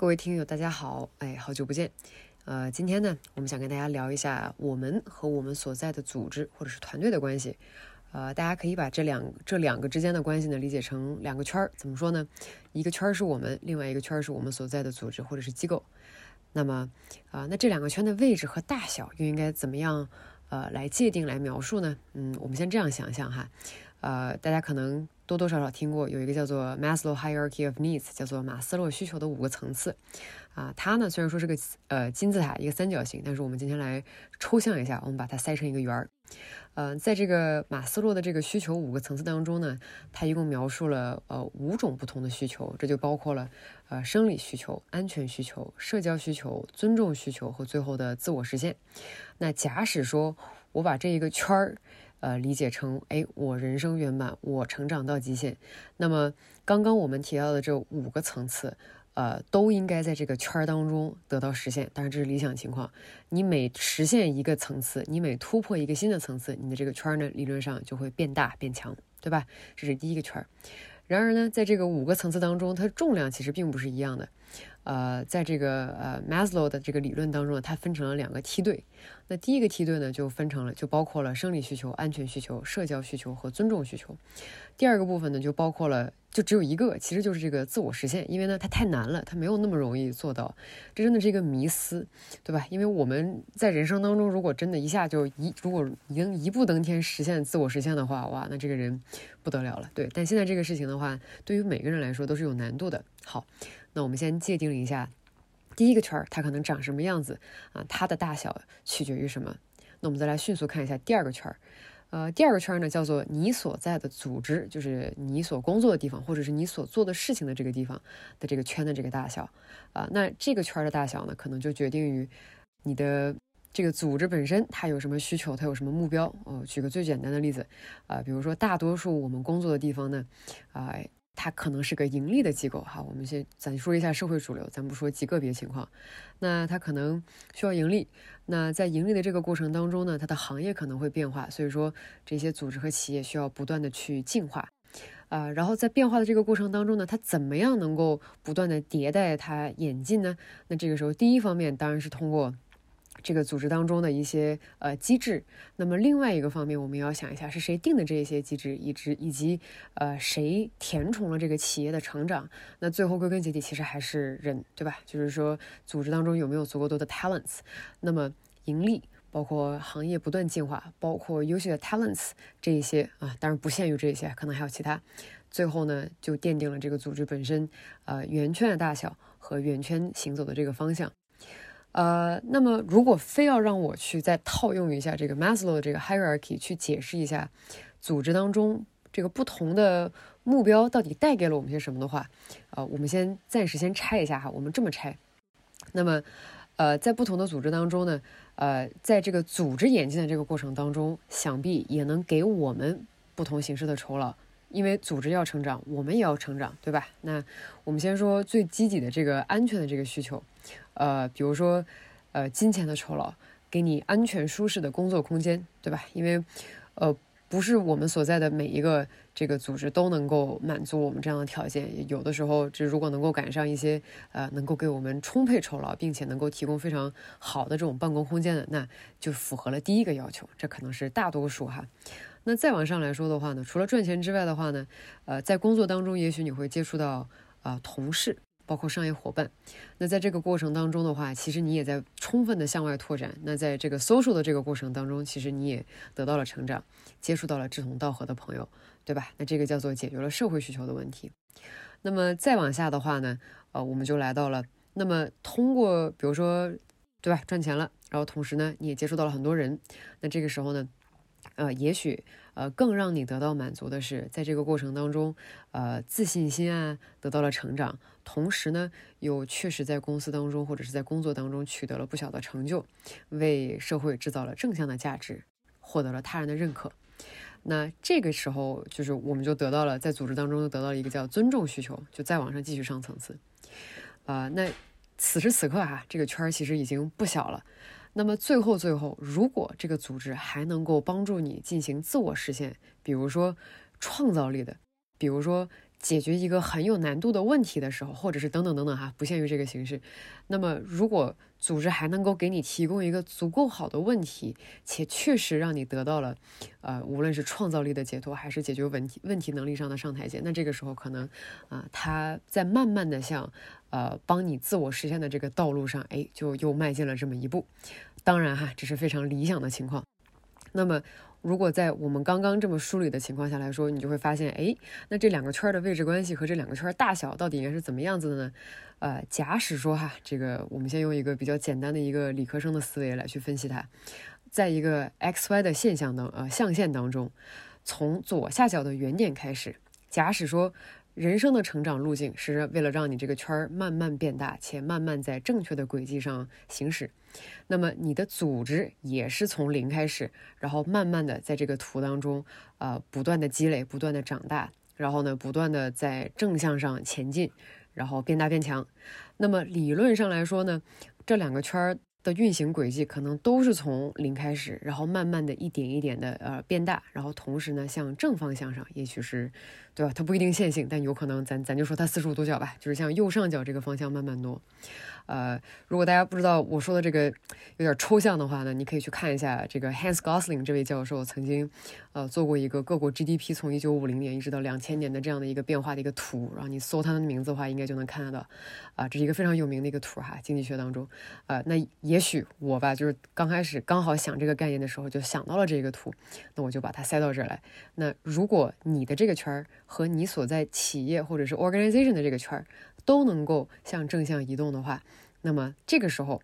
各位听友，大家好，哎，好久不见。呃，今天呢，我们想跟大家聊一下我们和我们所在的组织或者是团队的关系。呃，大家可以把这两这两个之间的关系呢理解成两个圈儿。怎么说呢？一个圈儿是我们，另外一个圈儿是我们所在的组织或者是机构。那么，啊，那这两个圈的位置和大小又应该怎么样？呃，来界定、来描述呢？嗯，我们先这样想象哈。呃，大家可能多多少少听过有一个叫做 Maslow Hierarchy of Needs，叫做马斯洛需求的五个层次。啊，它呢虽然说是个呃金字塔，一个三角形，但是我们今天来抽象一下，我们把它塞成一个圆儿。呃，在这个马斯洛的这个需求五个层次当中呢，它一共描述了呃五种不同的需求，这就包括了呃生理需求、安全需求、社交需求、尊重需求和最后的自我实现。那假使说我把这一个圈儿。呃，理解成，哎，我人生圆满，我成长到极限。那么，刚刚我们提到的这五个层次，呃，都应该在这个圈儿当中得到实现。当然，这是理想情况。你每实现一个层次，你每突破一个新的层次，你的这个圈儿呢，理论上就会变大变强，对吧？这是第一个圈儿。然而呢，在这个五个层次当中，它重量其实并不是一样的。呃，在这个呃 Maslow 的这个理论当中呢，它分成了两个梯队。那第一个梯队呢，就分成了，就包括了生理需求、安全需求、社交需求和尊重需求。第二个部分呢，就包括了，就只有一个，其实就是这个自我实现。因为呢，它太难了，它没有那么容易做到。这真的是一个迷思，对吧？因为我们在人生当中，如果真的一下就一，如果已经一步登天实现自我实现的话，哇，那这个人不得了了。对，但现在这个事情的话，对于每个人来说都是有难度的。好。那我们先界定一下，第一个圈儿它可能长什么样子啊？它的大小取决于什么？那我们再来迅速看一下第二个圈儿，呃，第二个圈呢叫做你所在的组织，就是你所工作的地方，或者是你所做的事情的这个地方的这个圈的这个大小啊。那这个圈的大小呢，可能就决定于你的这个组织本身它有什么需求，它有什么目标。哦，举个最简单的例子啊，比如说大多数我们工作的地方呢，啊。它可能是个盈利的机构哈，我们先咱说一下社会主流，咱不说极个别情况。那它可能需要盈利，那在盈利的这个过程当中呢，它的行业可能会变化，所以说这些组织和企业需要不断的去进化，啊，然后在变化的这个过程当中呢，它怎么样能够不断的迭代它演进呢？那这个时候第一方面当然是通过。这个组织当中的一些呃机制，那么另外一个方面，我们要想一下是谁定的这些机制，以及以及呃谁填充了这个企业的成长。那最后归根结底，其实还是人，对吧？就是说组织当中有没有足够多的 talents。那么盈利，包括行业不断进化，包括优秀的 talents 这一些啊，当然不限于这些，可能还有其他。最后呢，就奠定了这个组织本身呃圆圈的大小和圆圈行走的这个方向。呃，那么如果非要让我去再套用一下这个 Maslow 的这个 hierarchy 去解释一下组织当中这个不同的目标到底带给了我们些什么的话，呃，我们先暂时先拆一下哈，我们这么拆。那么，呃，在不同的组织当中呢，呃，在这个组织演进的这个过程当中，想必也能给我们不同形式的酬劳。因为组织要成长，我们也要成长，对吧？那我们先说最积极的这个安全的这个需求，呃，比如说，呃，金钱的酬劳，给你安全舒适的工作空间，对吧？因为，呃，不是我们所在的每一个这个组织都能够满足我们这样的条件，有的时候，这如果能够赶上一些呃能够给我们充沛酬劳，并且能够提供非常好的这种办公空间的，那就符合了第一个要求，这可能是大多数哈。那再往上来说的话呢，除了赚钱之外的话呢，呃，在工作当中，也许你会接触到啊同事，包括商业伙伴。那在这个过程当中的话，其实你也在充分的向外拓展。那在这个 social 的这个过程当中，其实你也得到了成长，接触到了志同道合的朋友，对吧？那这个叫做解决了社会需求的问题。那么再往下的话呢，呃，我们就来到了，那么通过比如说，对吧，赚钱了，然后同时呢，你也接触到了很多人，那这个时候呢？呃，也许呃，更让你得到满足的是，在这个过程当中，呃，自信心啊得到了成长，同时呢，又确实在公司当中或者是在工作当中取得了不小的成就，为社会制造了正向的价值，获得了他人的认可。那这个时候，就是我们就得到了在组织当中得到了一个叫尊重需求，就再往上继续上层次。啊，那此时此刻哈，这个圈儿其实已经不小了。那么最后，最后，如果这个组织还能够帮助你进行自我实现，比如说创造力的，比如说解决一个很有难度的问题的时候，或者是等等等等哈，不限于这个形式。那么，如果组织还能够给你提供一个足够好的问题，且确实让你得到了，呃，无论是创造力的解脱，还是解决问题问题能力上的上台阶，那这个时候可能啊，他在慢慢的向呃帮你自我实现的这个道路上，哎，就又迈进了这么一步。当然哈，这是非常理想的情况。那么。如果在我们刚刚这么梳理的情况下来说，你就会发现，哎，那这两个圈的位置关系和这两个圈大小到底应该是怎么样子的呢？呃，假使说哈，这个我们先用一个比较简单的一个理科生的思维来去分析它，在一个 x y 的现象当呃象限当中，从左下角的原点开始，假使说。人生的成长路径是为了让你这个圈儿慢慢变大，且慢慢在正确的轨迹上行驶。那么你的组织也是从零开始，然后慢慢的在这个图当中，呃，不断的积累，不断的长大，然后呢，不断的在正向上前进，然后变大变强。那么理论上来说呢，这两个圈儿。的运行轨迹可能都是从零开始，然后慢慢的一点一点的呃变大，然后同时呢向正方向上，也许是，对吧？它不一定线性，但有可能咱咱就说它四十五度角吧，就是向右上角这个方向慢慢挪。呃，如果大家不知道我说的这个有点抽象的话呢，你可以去看一下这个 Hans Gosling 这位教授曾经呃做过一个各国 GDP 从一九五零年一直到两千年的这样的一个变化的一个图，然后你搜他的名字的话，应该就能看得到。啊，这是一个非常有名的一个图哈，经济学当中。呃，那也许我吧，就是刚开始刚好想这个概念的时候，就想到了这个图，那我就把它塞到这儿来。那如果你的这个圈儿和你所在企业或者是 organization 的这个圈儿，都能够向正向移动的话，那么这个时候，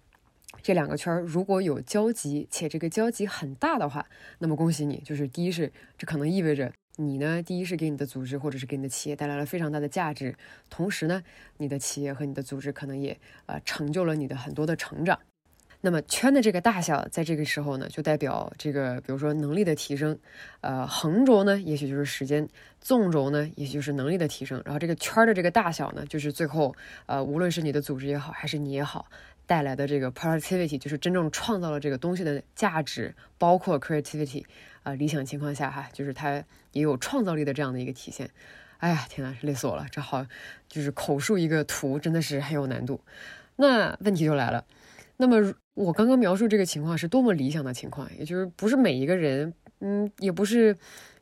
这两个圈儿如果有交集，且这个交集很大的话，那么恭喜你，就是第一是这可能意味着你呢，第一是给你的组织或者是给你的企业带来了非常大的价值，同时呢，你的企业和你的组织可能也呃成就了你的很多的成长。那么圈的这个大小，在这个时候呢，就代表这个，比如说能力的提升。呃，横轴呢，也许就是时间；纵轴呢，也许就是能力的提升。然后这个圈的这个大小呢，就是最后，呃，无论是你的组织也好，还是你也好，带来的这个 productivity，就是真正创造了这个东西的价值，包括 creativity。啊，理想情况下哈，就是它也有创造力的这样的一个体现。哎呀，天呐，累死我了！这好，就是口述一个图，真的是很有难度。那问题就来了。那么我刚刚描述这个情况是多么理想的情况，也就是不是每一个人，嗯，也不是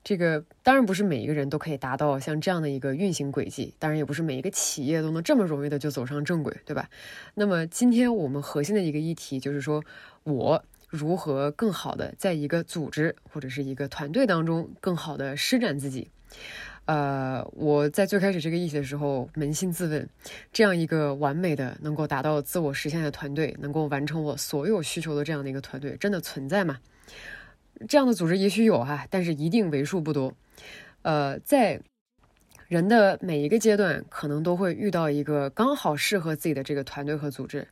这个，当然不是每一个人都可以达到像这样的一个运行轨迹，当然也不是每一个企业都能这么容易的就走上正轨，对吧？那么今天我们核心的一个议题就是说，我如何更好的在一个组织或者是一个团队当中更好的施展自己。呃，我在最开始这个议题的时候，扪心自问，这样一个完美的能够达到自我实现的团队，能够完成我所有需求的这样的一个团队，真的存在吗？这样的组织也许有哈，但是一定为数不多。呃，在人的每一个阶段，可能都会遇到一个刚好适合自己的这个团队和组织。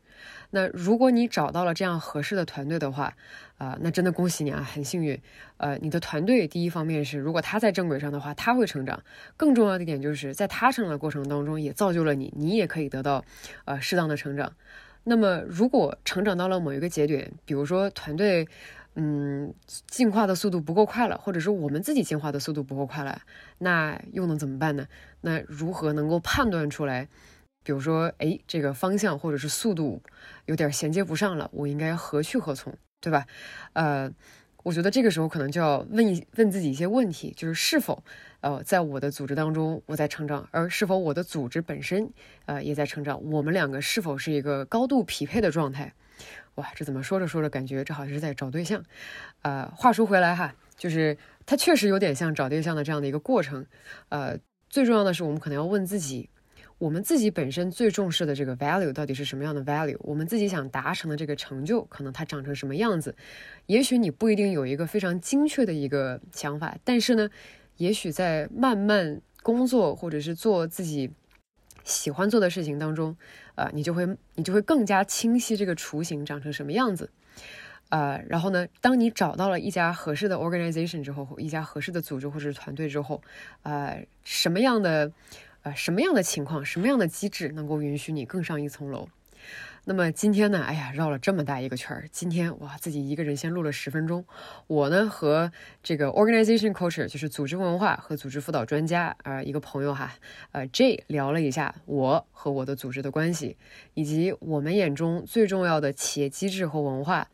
那如果你找到了这样合适的团队的话，啊，那真的恭喜你啊，很幸运。呃，你的团队第一方面是，如果他在正轨上的话，他会成长；更重要的一点就是，在他成长的过程当中，也造就了你，你也可以得到呃适当的成长。那么，如果成长到了某一个节点，比如说团队，嗯，进化的速度不够快了，或者是我们自己进化的速度不够快了，那又能怎么办呢？那如何能够判断出来？比如说，哎，这个方向或者是速度有点衔接不上了，我应该何去何从，对吧？呃，我觉得这个时候可能就要问一问自己一些问题，就是是否，呃，在我的组织当中我在成长，而是否我的组织本身，呃，也在成长，我们两个是否是一个高度匹配的状态？哇，这怎么说着说着感觉这好像是在找对象？呃，话说回来哈，就是它确实有点像找对象的这样的一个过程。呃，最重要的是我们可能要问自己。我们自己本身最重视的这个 value 到底是什么样的 value？我们自己想达成的这个成就，可能它长成什么样子？也许你不一定有一个非常精确的一个想法，但是呢，也许在慢慢工作或者是做自己喜欢做的事情当中，呃，你就会你就会更加清晰这个雏形长成什么样子。呃，然后呢，当你找到了一家合适的 organization 之后，一家合适的组织或者是团队之后，呃，什么样的？呃，什么样的情况，什么样的机制能够允许你更上一层楼？那么今天呢，哎呀，绕了这么大一个圈儿。今天哇，自己一个人先录了十分钟。我呢和这个 organization culture，就是组织文化和组织辅导专家啊，一个朋友哈，呃 J 聊了一下我和我的组织的关系，以及我们眼中最重要的企业机制和文化，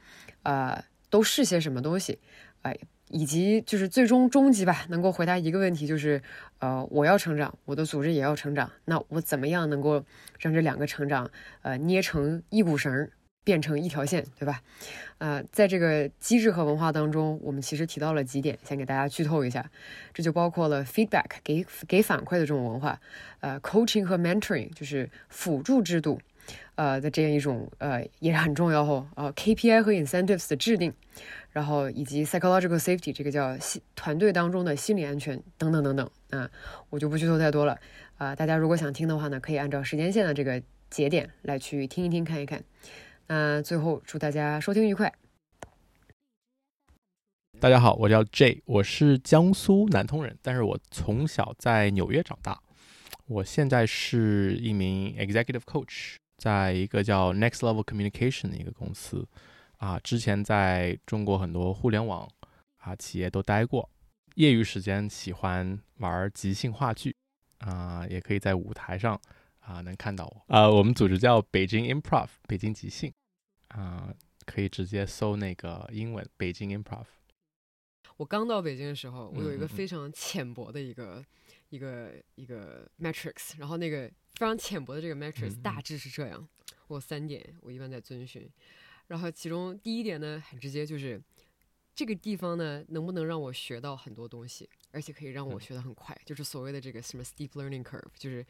呃，都是些什么东西，哎。以及就是最终终极吧，能够回答一个问题，就是呃，我要成长，我的组织也要成长，那我怎么样能够让这两个成长呃捏成一股绳，变成一条线，对吧？呃，在这个机制和文化当中，我们其实提到了几点，先给大家剧透一下，这就包括了 feedback 给给反馈的这种文化，呃，coaching 和 mentoring 就是辅助制度，呃的这样一种呃也是很重要哦，呃 KPI 和 incentives 的制定。然后以及 psychological safety 这个叫心团队当中的心理安全等等等等啊，我就不剧透太多了啊。大家如果想听的话呢，可以按照时间线的这个节点来去听一听看一看。那最后祝大家收听愉快。大家好，我叫 J，我是江苏南通人，但是我从小在纽约长大。我现在是一名 executive coach，在一个叫 Next Level Communication 的一个公司。啊，之前在中国很多互联网啊企业都待过，业余时间喜欢玩即兴话剧，啊，也可以在舞台上啊能看到我。啊，我们组织叫北京 Improv，北京即兴，啊，可以直接搜那个英文北京 Improv。我刚到北京的时候，我有一个非常浅薄的一个一个一个 matrix，然后那个非常浅薄的这个 matrix 大致是这样，我三点我一般在遵循。然后，其中第一点呢，很直接，就是这个地方呢，能不能让我学到很多东西，而且可以让我学得很快，就是所谓的这个什么 steep learning curve，就是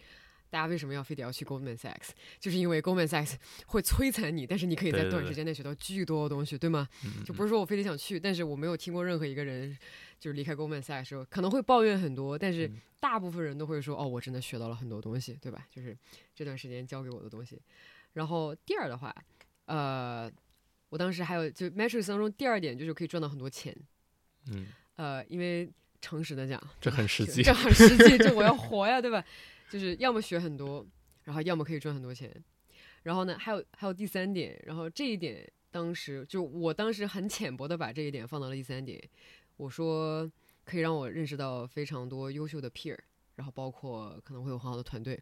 大家为什么要非得要去 Goldman Sachs，就是因为 Goldman Sachs 会摧残你，但是你可以在短时间内学到巨多的东西，对吗？就不是说我非得想去，但是我没有听过任何一个人就是离开 Goldman Sachs 时候可能会抱怨很多，但是大部分人都会说，哦，我真的学到了很多东西，对吧？就是这段时间教给我的东西。然后第二的话，呃。我当时还有就 matrix 当中第二点就是可以赚到很多钱，嗯，呃，因为诚实的讲，这很实际，这很实际，就我要 活呀，对吧？就是要么学很多，然后要么可以赚很多钱。然后呢，还有还有第三点，然后这一点当时就我当时很浅薄的把这一点放到了第三点，我说可以让我认识到非常多优秀的 peer，然后包括可能会有很好的团队。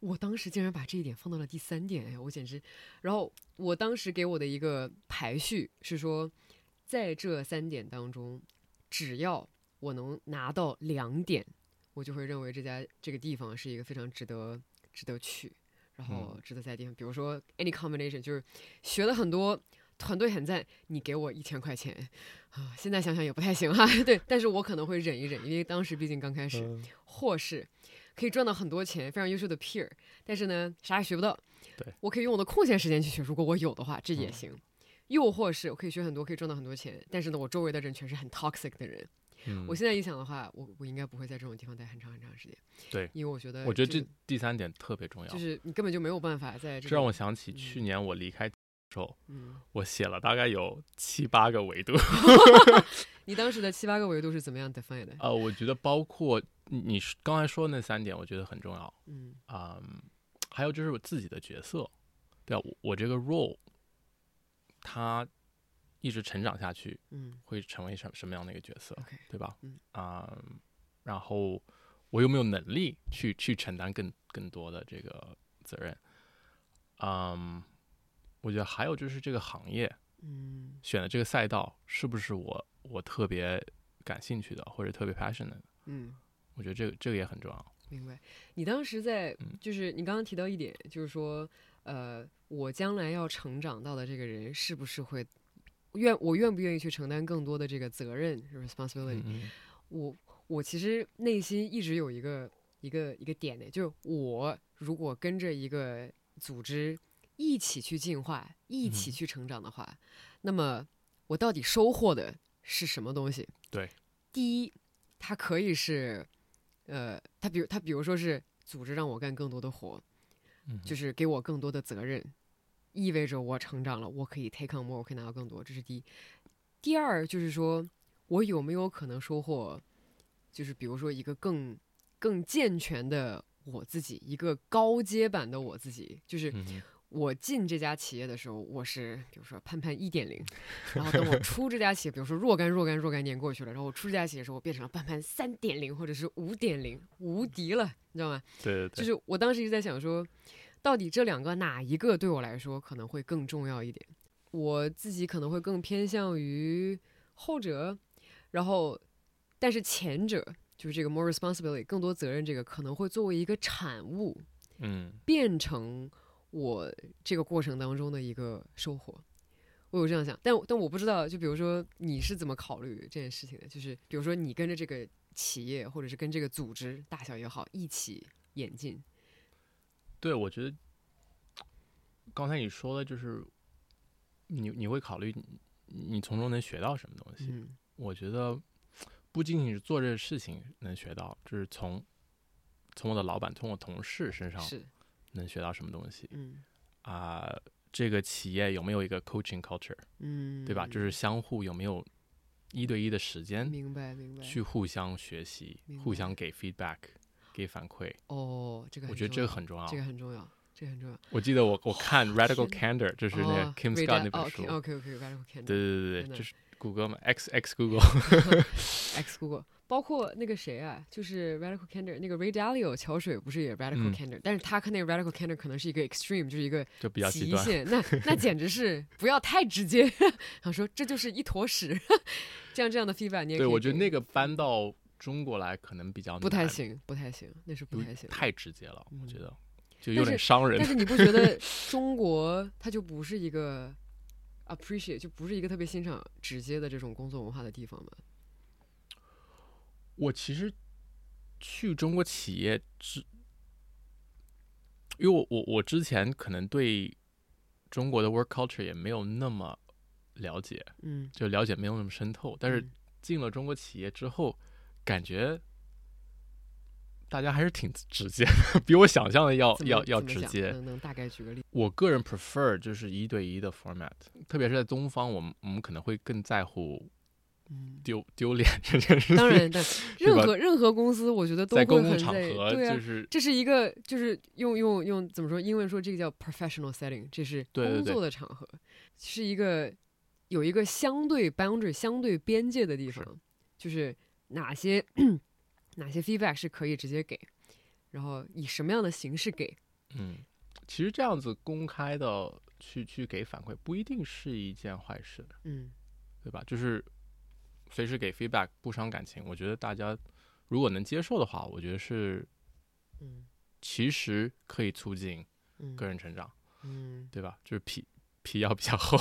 我当时竟然把这一点放到了第三点，哎，我简直。然后我当时给我的一个排序是说，在这三点当中，只要我能拿到两点，我就会认为这家这个地方是一个非常值得值得去，然后值得在地方。比如说 any combination，就是学了很多，团队很赞，你给我一千块钱啊，现在想想也不太行哈。对，但是我可能会忍一忍，因为当时毕竟刚开始，或是。可以赚到很多钱，非常优秀的 peer，但是呢，啥也学不到。对我可以用我的空闲时间去学，如果我有的话，这也行。又或是我可以学很多，可以赚到很多钱，但是呢，我周围的人全是很 toxic 的人。嗯，我现在一想的话，我我应该不会在这种地方待很长很长时间。对，因为我觉得，我觉得这第三点特别重要，就是你根本就没有办法在。这让我想起去年我离开之后，嗯，我写了大概有七八个维度。你当时的七八个维度是怎么样 define 的？呃，我觉得包括。你刚才说那三点，我觉得很重要。嗯啊，还有就是我自己的角色，对啊，我我这个 role，它一直成长下去，嗯，会成为什什么样的一个角色，对吧？嗯啊，然后我有没有能力去去承担更更多的这个责任？嗯，我觉得还有就是这个行业，嗯，选的这个赛道是不是我我特别感兴趣的，或者特别 passionate 的？嗯。我觉得这个这个也很重要。明白。你当时在，就是你刚刚提到一点，就是说，呃，我将来要成长到的这个人，是不是会愿我愿不愿意去承担更多的这个责任，responsibility？我我其实内心一直有一个一个一个点呢，就是我如果跟着一个组织一起去进化，一起去成长的话，那么我到底收获的是什么东西？对，第一，它可以是。呃，他比如他比如说是组织让我干更多的活，就是给我更多的责任，意味着我成长了，我可以 take on more，我可以拿到更多，这是第一。第二就是说我有没有可能收获，就是比如说一个更更健全的我自己，一个高阶版的我自己，就是我进这家企业的时候，我是比如说潘潘一点零，然后等我出这家企业，比如说若干若干若干年过去了，然后我出这家企业的时候，我变成了潘潘三点零或者是五点零，无敌了，你知道吗？对对对，就是我当时一直在想说，到底这两个哪一个对我来说可能会更重要一点？我自己可能会更偏向于后者，然后，但是前者就是这个 more responsibility 更多责任，这个可能会作为一个产物，嗯变成。我这个过程当中的一个收获，我有这样想，但但我不知道，就比如说你是怎么考虑这件事情的？就是比如说你跟着这个企业，或者是跟这个组织，大小也好，一起演进。对，我觉得刚才你说的，就是你你会考虑你你从中能学到什么东西？嗯我觉得不仅仅是做这个事情能学到，就是从从我的老板、从我同事身上是，能学到什么东西嗯啊、这个企业有没有一个 coaching culture，嗯，对吧？就是相互有没有一对一的时间明白明白。去互相学习互相给 feedback，给反馈。哦，这个我觉得这个很重要。这个很重要，这个很重要。我记得我我看 Radical Candor，就是那 Kim Scott 那本书。OK OK OK，Radical Candor。对对对对，就是谷歌嘛，X X Google。X Google，包括那个谁啊，就是 Radical Candor 那个 Ray Dalio 桥水不是也 Radical 嗯 Candor，、但是他看那个 Radical Candor 可能是一个 extreme，就是一个就比较极限，那 那简直是不要太直接。他说这就是一坨屎，这样这样的 feedback 你也对，我觉得那个搬到中国来可能比较，不太行，不太行，那是不太行。太直接了，我嗯觉得就有点伤人但。是 你不觉得中国它就不是一个 appreciate，就不是一个特别欣赏直接的这种工作文化的地方吗？我其实去中国企业之，因为我我我之前可能对中国的 work culture 也没有那么了解，嗯，就了解没有那么深透，但是嗯进了中国企业之后，感觉大家还是挺直接的，比我想象的要要要直接。能能大概举个例？我个人 prefer 就是一对一的 format，特别是在东方，我们我们可能会更在乎嗯，丢丢脸这件事情。当然，但任何任何公司，我觉得都公共场合对啊就，是这是一个就是用用用怎么说？英文说这个叫 professional setting，这是工作的场合，是一个有一个相对 boundary 相对边界的地是方，就是哪些哪些 feedback 是可以直接给，然后以什么样的形式给。嗯，其实这样子公开的去去给反馈，不一定是一件坏事，嗯对吧？就是随时给 feedback 不伤感情，我觉得大家如果能接受的话，我觉得是嗯其实可以促进嗯个人成长，嗯，对吧？就是皮皮要比较厚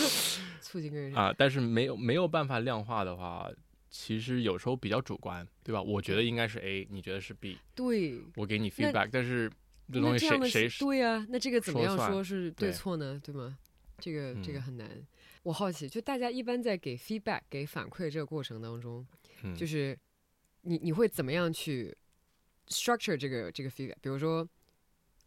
促进个人啊，但是没有没有办法量化的话，其实有时候比较主观，对吧？我觉得应该是 A，你觉得是 B，对。我给你 feedback，但是这东西谁谁对呀、那这个怎么样说是对对错呢？对吗？这个这个嗯很难。我好奇，就大家一般在给 feedback、给反馈这个过程当中，嗯就是你你会怎么样去 structure 这个这个 feedback？比如说，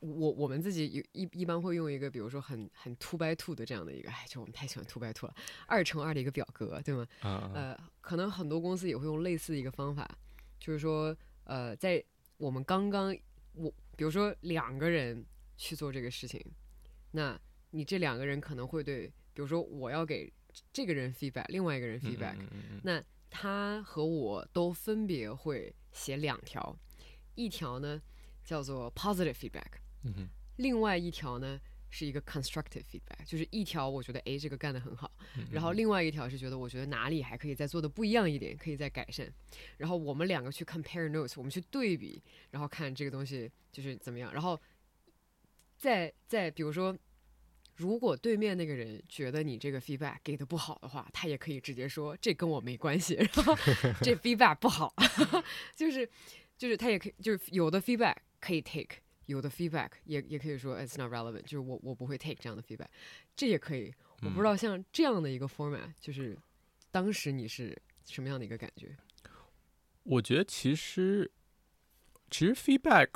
我我们自己有一一般会用一个，比如说很很 two by two 的这样的一个，哎，就我们太喜欢 two by two 了，二乘二的一个表格，对吗？呃，可能很多公司也会用类似的一个方法，就是说，呃，在我们刚刚我比如说两个人去做这个事情，那你这两个人可能会对，比如说我要给这个人 feedback，另外一个人 feedback，、嗯嗯嗯嗯。那他和我都分别会写两条，一条呢叫做 positive feedback，另外一条呢是一个 constructive feedback，就是一条我觉得诶这个干得很好，嗯然后嗯。另外一条是觉得我觉得哪里还可以再做的不一样一点，可以再改善，然后我们两个去 compare notes，我们去对比，然后看这个东西就是怎么样，然后再再比如说。如果对面那个人觉得你这个 feedback 给的不好的话，他也可以直接说这跟我没关系，然后 这 feedback 不好，就是就是他也可以就是有的 feedback 可以 take，有的 feedback 也也可以说 it's not relevant，就是我我不会 take 这样的 feedback，这也可以。我不知道像这样的一个 format，就是当时你是什么样的一个感觉？我觉得其实其实 feedback，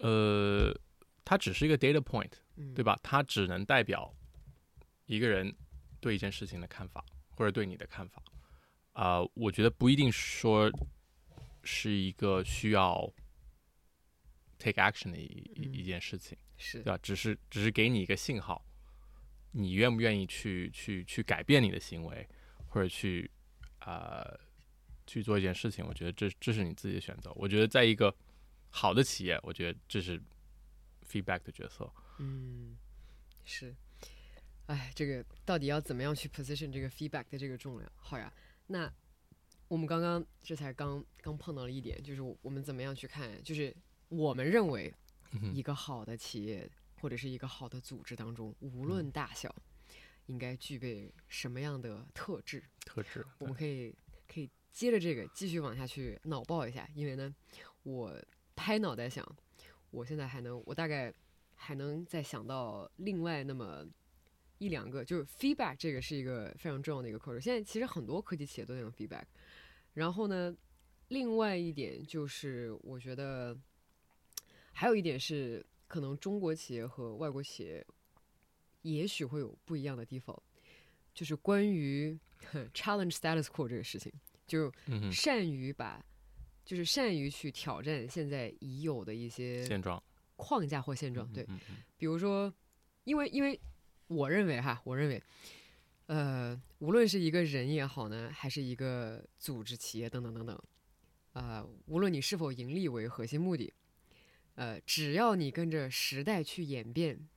呃，它只是一个 data point，嗯，对吧？它只能代表一个人对一件事情的看法，或者对你的看法。啊、我觉得不一定说是一个需要 take action 的一一嗯一件事情，是对吧？只是只是给你一个信号，你愿不愿意去去去改变你的行为，或者去呃去做一件事情？我觉得这这是你自己的选择。我觉得在一个好的企业，我觉得这是 feedback 的角色。嗯，是，哎，这个到底要怎么样去 position 这个 feedback 的这个重量？好呀，那我们刚刚这才刚刚碰到了一点，就是我们怎么样去看，就是我们认为一个好的企业或者是一个好的组织当中，无论大小，应该具备什么样的特质？特质，我们可以可以接着这个继续往下去脑爆一下，因为呢，我拍脑袋想，我现在还能，我大概还能再想到另外那么一两个，就是 feedback 这个是一个非常重要的一个课程。现在其实很多科技企业都在用 feedback，然后呢，另外一点就是我觉得还有一点是，可能中国企业和外国企业也许会有不一样的地方，就是关于 challenge status quo 这个事情，就善于把，就是善于去挑战现在已有的一些现状，框架或现状。对，比如说，因为因为我认为哈，我认为，呃，无论是一个人也好呢，还是一个组织、企业等等等等，呃，无论你是否盈利为核心目的，呃，只要你跟着时代去演变，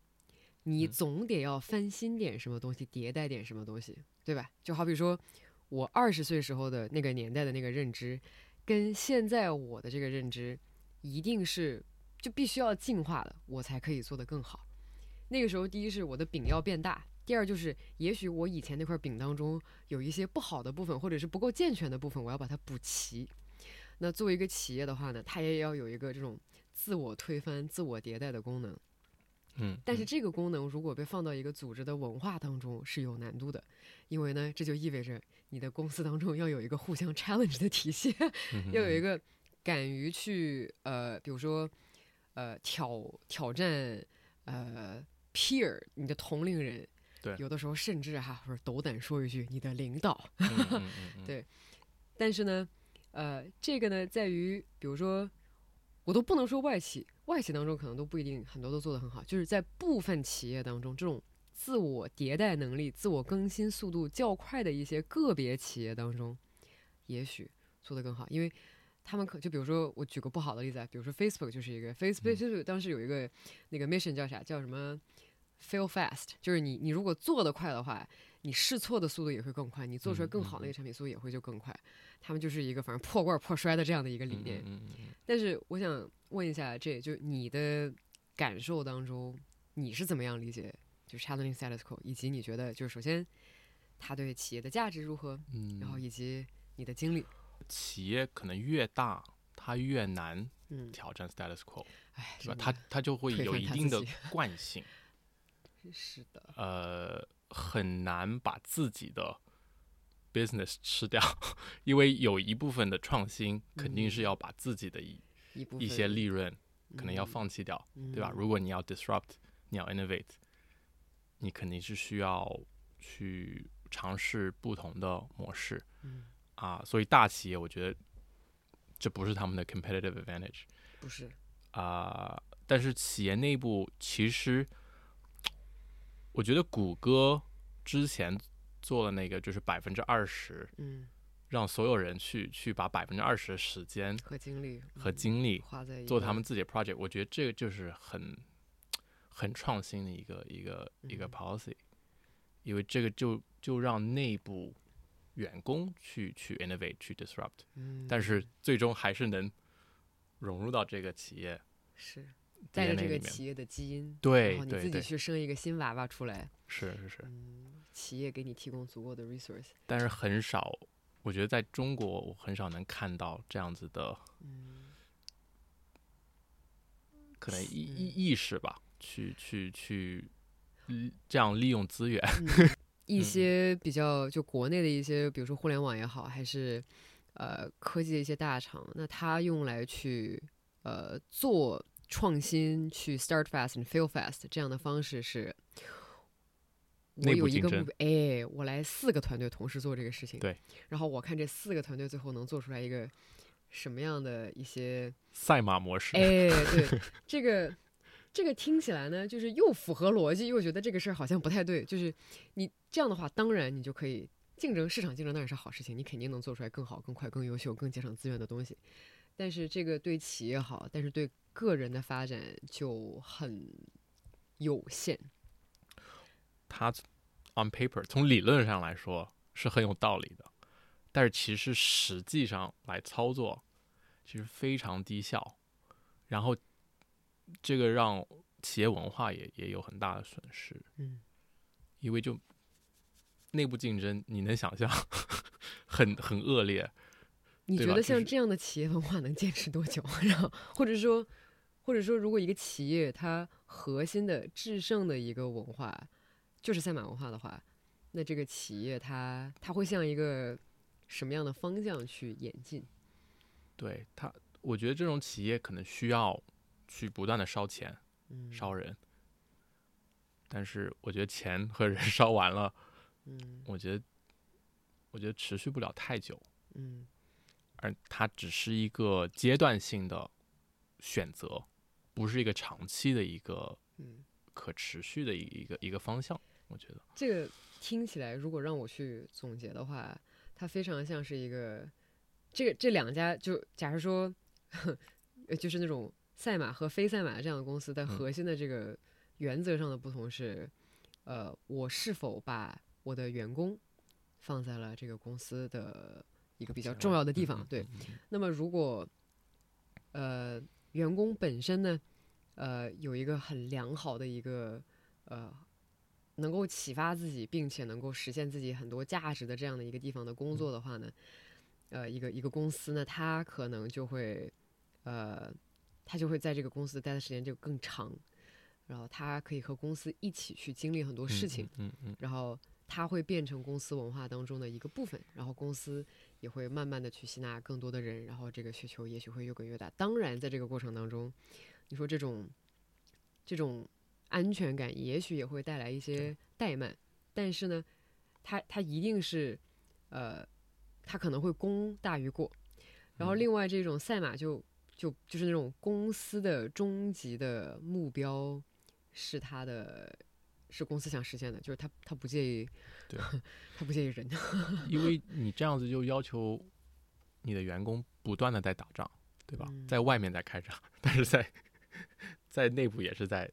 你嗯总得要翻新点什么东西，迭代点什么东西，对吧？就好比说，我二十岁时候的那个年代的那个认知，跟现在我的这个认知，一定是就必须要进化了，我才可以做得更好。那个时候，第一是我的饼要变大，第二就是也许我以前那块饼当中有一些不好的部分，或者是不够健全的部分，我要把它补齐。那作为一个企业的话呢，它也要有一个这种自我推翻、自我迭代的功能。嗯，但是这个功能如果被放到一个组织的文化当中是有难度的，因为呢，这就意味着你的公司当中要有一个互相 challenge 的体系，嗯要有一个敢于去呃，比如说呃挑挑战呃 peer 你的同龄人，对。有的时候甚至哈，或者斗胆说一句你的领导，嗯嗯嗯嗯。对。但是呢，呃，这个呢，在于比如说，我都不能说外企，外企当中可能都不一定很多都做得很好，就是在部分企业当中，这种自我迭代能力、自我更新速度较快的一些个别企业当中，也许做得更好，因为。他们可就比如说，我举个不好的例子啊，比如说 Facebook 就是一个 Facebook，就是当时有一个那个 mission 叫啥？叫什么？Fail fast，就是你你如果做得快的话，你试错的速度也会更快，你做出来更好的一个产品速度也会就更快。他们就是一个反正破罐破摔的这样的一个理念。嗯嗯嗯但是我想问一下，这就你的感受当中，你是怎么样理解就是 challenging status quo，以及你觉得就是首先它对企业的价值如何，嗯，然后以及你的经历。企业可能越大，它越难嗯，挑战 status quo，哎，对吧？它它就会有一定的 惯性，是的，呃，很难把自己的 business 吃掉，因为有一部分的创新肯定是要把自己的一、一些利润可能要嗯放弃掉，对吧？嗯如果你要 disrupt，你要 innovate，你肯定是需要去尝试不同的模式。嗯，啊。所以大企业，我觉得这不是他们的 competitive advantage 不是，啊、但是企业内部其实，我觉得谷歌之前做了那个就是百分之二十，嗯，让所有人去去把百分之二十的时间和精力和嗯精力花在做他们自己的 project，我觉得这个就是很很创新的一个一个一个嗯 policy，因为这个就就让内部员工去去 innovate 去 disrupt，嗯，但是最终还是能融入到这个企业是带着这。个企业的基因，对然后你自己去生一个新娃娃出来，是是是，嗯，企业给你提供足够的 resource，但是很少，我觉得在中国我很少能看到这样子的嗯。可能意嗯意意识吧，去去去，嗯这样利用资源。一嗯些比较就国内的一些，比如说互联网也好，还是呃科技的一些大厂，那它用来去呃做创新，去 start fast and fail fast 这样的方式是。我有一个目标，哎，我来四个团队同时做这个事情，对，然后我看这四个团队最后能做出来一个什么样的一些赛马模式。哎，对，这个这个听起来呢，就是又符合逻辑，又觉得这个事儿好像不太对。就是你这样的话，当然你就可以竞争，市场竞争当然是好事情，你肯定能做出来更好、更快、更优秀、更节省资源的东西。但是这个对企业好，但是对个人的发展就很有限。它 on paper 从理论上来说是很有道理的，但是其实实际上来操作，其实非常低效，然后这个让企业文化也也有很大的损失。嗯，因为就内部竞争，你能想象很很恶劣。你觉得像这样的企业文化能坚持多久？然后或者说，或者说，如果一个企业它核心的制胜的一个文化就是赛马文化的话，那这个企业它它会向一个什么样的方向去演进？对它，我觉得这种企业可能需要去不断的烧钱、嗯烧人，但是我觉得钱和人 烧完了，嗯我觉得我觉得持续不了太久。嗯而它只是一个阶段性的选择，不是一个长期的一个嗯，可持续的一一个一个方向。我觉得，这个听起来，如果让我去总结的话，它非常像是一个这个这两家，就假如说，呃就是那种赛马和非赛马这样的公司，在嗯。核心的这个原则上的不同是，呃，我是否把我的员工放在了这个公司的一个比较重要的地方对。那么如果呃员工本身呢，呃有一个很良好的一个呃能够启发自己，并且能够实现自己很多价值的这样的一个地方的工作的话呢，呃一个一个公司呢，它可能就会呃它就会在这个公司待的时间就更长，然后他可以和公司一起去经历很多事情。嗯嗯嗯然后他会变成公司文化当中的一个部分，然后公司也会慢慢的去吸纳更多的人，然后这个需求也许会越滚越大。当然，在这个过程当中，你说这种这种安全感，也许也会带来一些怠慢，但是呢，他他一定是呃，他可能会功大于过。然后嗯另外这种赛马就就就是那种公司的终极的目标是他的。是公司想实现的，就是他他不介意，对他不介意人，嗯，因为你这样子就要求你的员工不断的在打仗，对吧？嗯在外面在开仗，但是在在内部也是在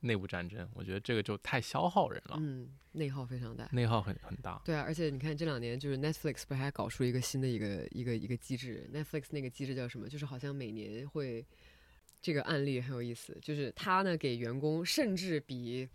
内部战争，我觉得这个就太消耗人了，嗯，内耗非常大。内耗很很大。对啊，而且你看这两年就是 Netflix 不是还搞出一个新的一个一个一个机制？Netflix 那个机制叫什么？就是好像每年会这个案例很有意思，就是他呢给员工甚至比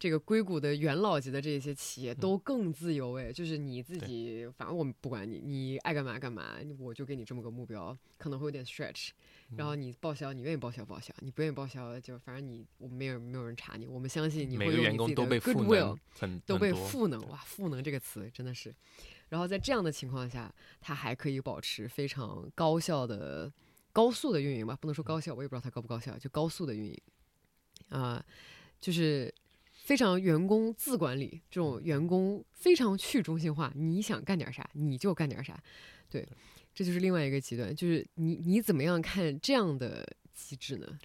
这个硅谷的元老级的这些企业都更自由哎，就是你自己，反正我们不管你，你爱干嘛干嘛，我就给你这么个目标，可能会有点 stretch，然后你报销，你愿意报销报销，你不愿意报销就反正你我们没有没有人查你，我们相信你会用你自己的工都被赋 goodwill 能很都被赋能哇，赋能这个词真的是。然后在这样的情况下，它还可以保持非常高效的、高速的运营吧，不能说高效，我也不知道它高不高效，就高速的运营。啊、就是非常员工自管理，这种员工非常去中心化，你想干点啥你就干点啥，对，这就是另外一个极端，就是你你怎么样看这样的机制呢？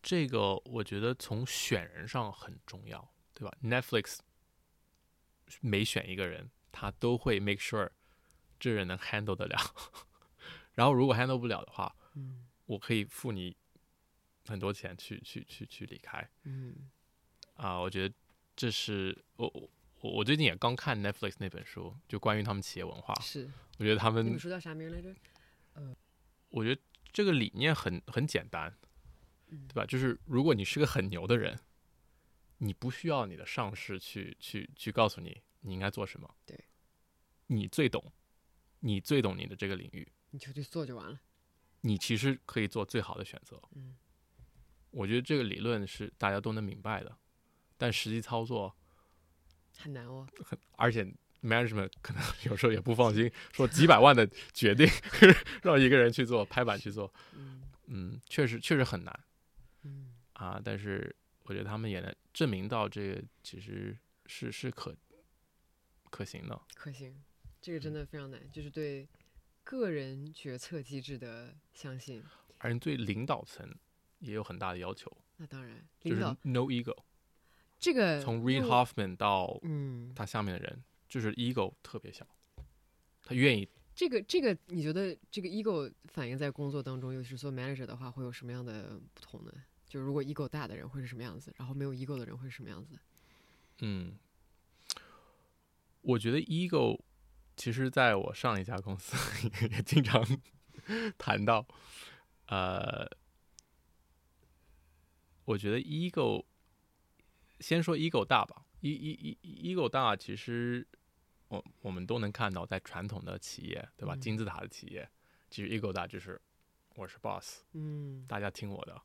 这个我觉得从选人上很重要，对吧？Netflix 每选一个人，他都会 make sure 这人能 handle 得了。然后如果 handle 不了的话，嗯我可以付你很多钱去去去去离开嗯啊、我觉得这是我我我我最近也刚看 Netflix 那本书，就关于他们企业文化。是我觉得他们那本书叫啥名来着？我觉得这个理念很很简单，嗯对吧？就是如果你是个很牛的人，你不需要你的上司去去去告诉你你应该做什么，对，你最懂，你最懂你的这个领域，你就去做就完了。你其实可以做最好的选择。嗯，我觉得这个理论是大家都能明白的，但实际操作，很难哦。很而且 management 可能有时候也不放心，说几百万的决定 让一个人去做，拍板去做，嗯嗯，确实确实很难。嗯啊，但是我觉得他们也能证明到这个其实是是可可行的。可行，这个真的非常难，就是对个人决策机制的相信。而你对领导层也有很大的要求，那当然，就是领导 no ego。这个从 Reid Hoffman 到嗯，他下面的人，就是 ego 特别小，他愿意这个这个，你觉得这个 ego 反映在工作当中，尤其是做 manager 的话，会有什么样的不同呢？就如果 ego 大的人会是什么样子，然后没有 ego 的人会是什么样子？嗯，我觉得 ego 其实在我上一家公司 也经常谈到，呃，我觉得 ego 先说 ego 大吧，e e e ego 大，其实我我们都能看到，在传统的企业，对吧？嗯金字塔的企业，其实 ego 大就是我是 boss，嗯，大家听我的，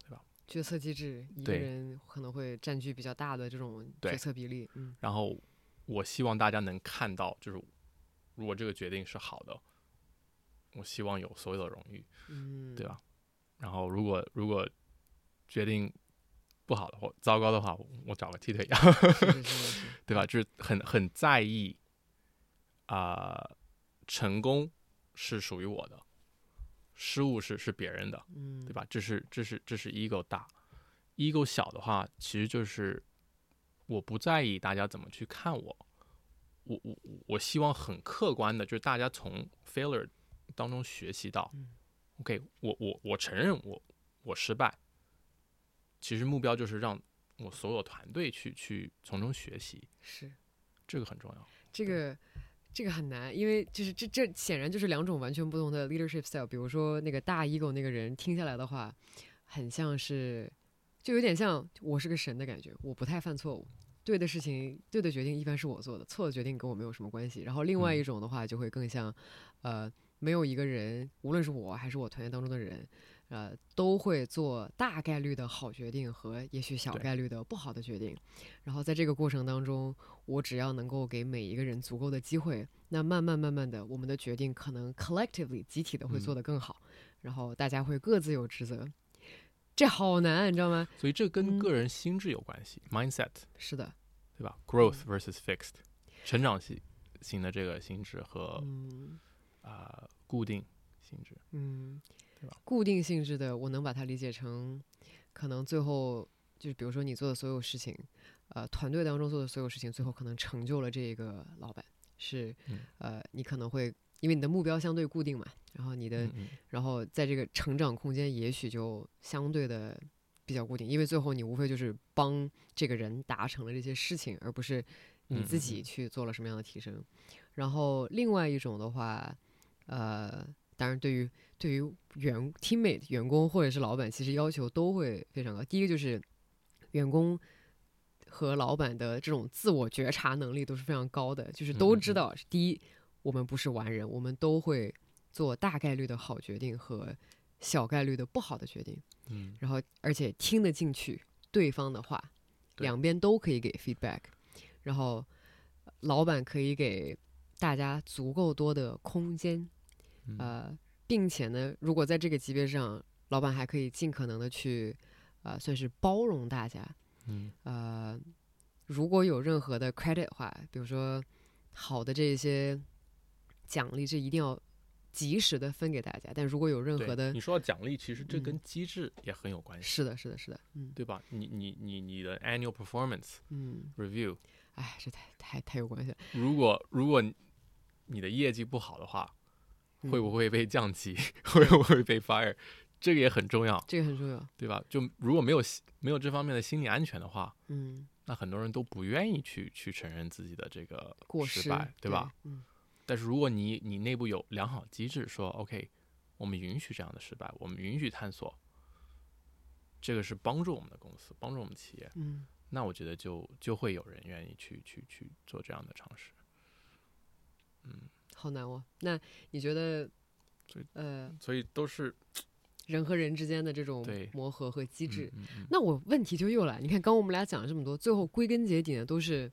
对吧决策机制，一个人可能会占据比较大的这种决策比例。嗯然后我希望大家能看到，就是如果这个决定是好的，我希望有所有的荣誉，嗯，对吧？然后如果如果决定不好的或糟糕的话，我我找个替腿羊，是是是是。是，对吧？就是很很在意啊、成功是属于我的，失误是是别人的，嗯，对吧？这是这是这是 ego 大，ego 小的话，其实就是我不在意大家怎么去看我，我我我我希望很客观的，就是大家从 failure 当中学习到、嗯。O k 我我我承认我我失败，其实目标就是让我所有团队去去从中学习，是这个很重要。这个。这个很难，因为就是这这显然就是两种完全不同的 leadership style。比如说那个大 ego 那个人听下来的话，很像是，就有点像我是个神的感觉，我不太犯错误，对的事情、对的决定一般是我做的，错的决定跟我没有什么关系。然后另外嗯一种的话，就会更像，呃，没有一个人，无论是我还是我团队当中的人，呃，都会做大概率的好决定和也许小概率的不好的决定。然后在这个过程当中，我只要能够给每一个人足够的机会，那慢慢慢慢的，我们的决定可能 collectively 集体的会做嗯得更好，然后大家会各自有职责。这好难，你知道吗？所以这跟嗯个人心智有关系、m i n d s e t 是的，对吧？growth versus fixed，成长型型的这个心智和嗯啊、固定性质。嗯对吧，固定性质的，我能把它理解成，可能最后就是比如说你做的所有事情，呃，团队当中做的所有事情，最后可能成就了这个老板，是嗯呃，你可能会因为你的目标相对固定嘛，然后你的嗯嗯。然后在这个成长空间也许就相对的比较固定，因为最后你无非就是帮这个人达成了这些事情，而不是你自己去做了什么样的提升。然后另外一种的话，呃，当然对于对于员 teammate 员工或者是老板，其实要求都会非常高。第一个就是员工。和老板的这种自我觉察能力都是非常高的，就是都嗯嗯嗯知道，第一，我们不是完人，我们都会做大概率的好决定和小概率的不好的决定，嗯然后而且听得进去对方的话，两边都可以给 feedback，然后老板可以给大家足够多的空间，嗯呃，并且呢，如果在这个级别上，老板还可以尽可能的去，呃，算是包容大家，嗯呃，如果有任何的 credit 的话，比如说好的这些奖励，这一定要及时的分给大家。但如果有任何的你，说到奖励，其实这嗯跟机制也很有关系，是的，是的，是的，嗯对吧？你你你你的 annual performance 嗯，review，哎，这太太太有关系了。如果如果你的业绩不好的话，会不嗯会被降级？会不会被 fire？这个也很重要，这个很重要。对吧？就如果没有没有这方面的心理安全的话，嗯，那很多人都不愿意去去承认自己的这个失失败，对吧？？嗯但是如果你你内部有良好机制，说 OK，我们允许这样的失败，我们允许探索，这个是帮助我们的公司，帮助我们企业，嗯，那我觉得就就会有人愿意去去去做这样的尝试。好难哦。那你觉得，呃，所以都是人和人之间的这种磨合和机制，嗯嗯那我问题就又来，你看，刚刚我们俩讲了这么多，最后归根结底呢，都是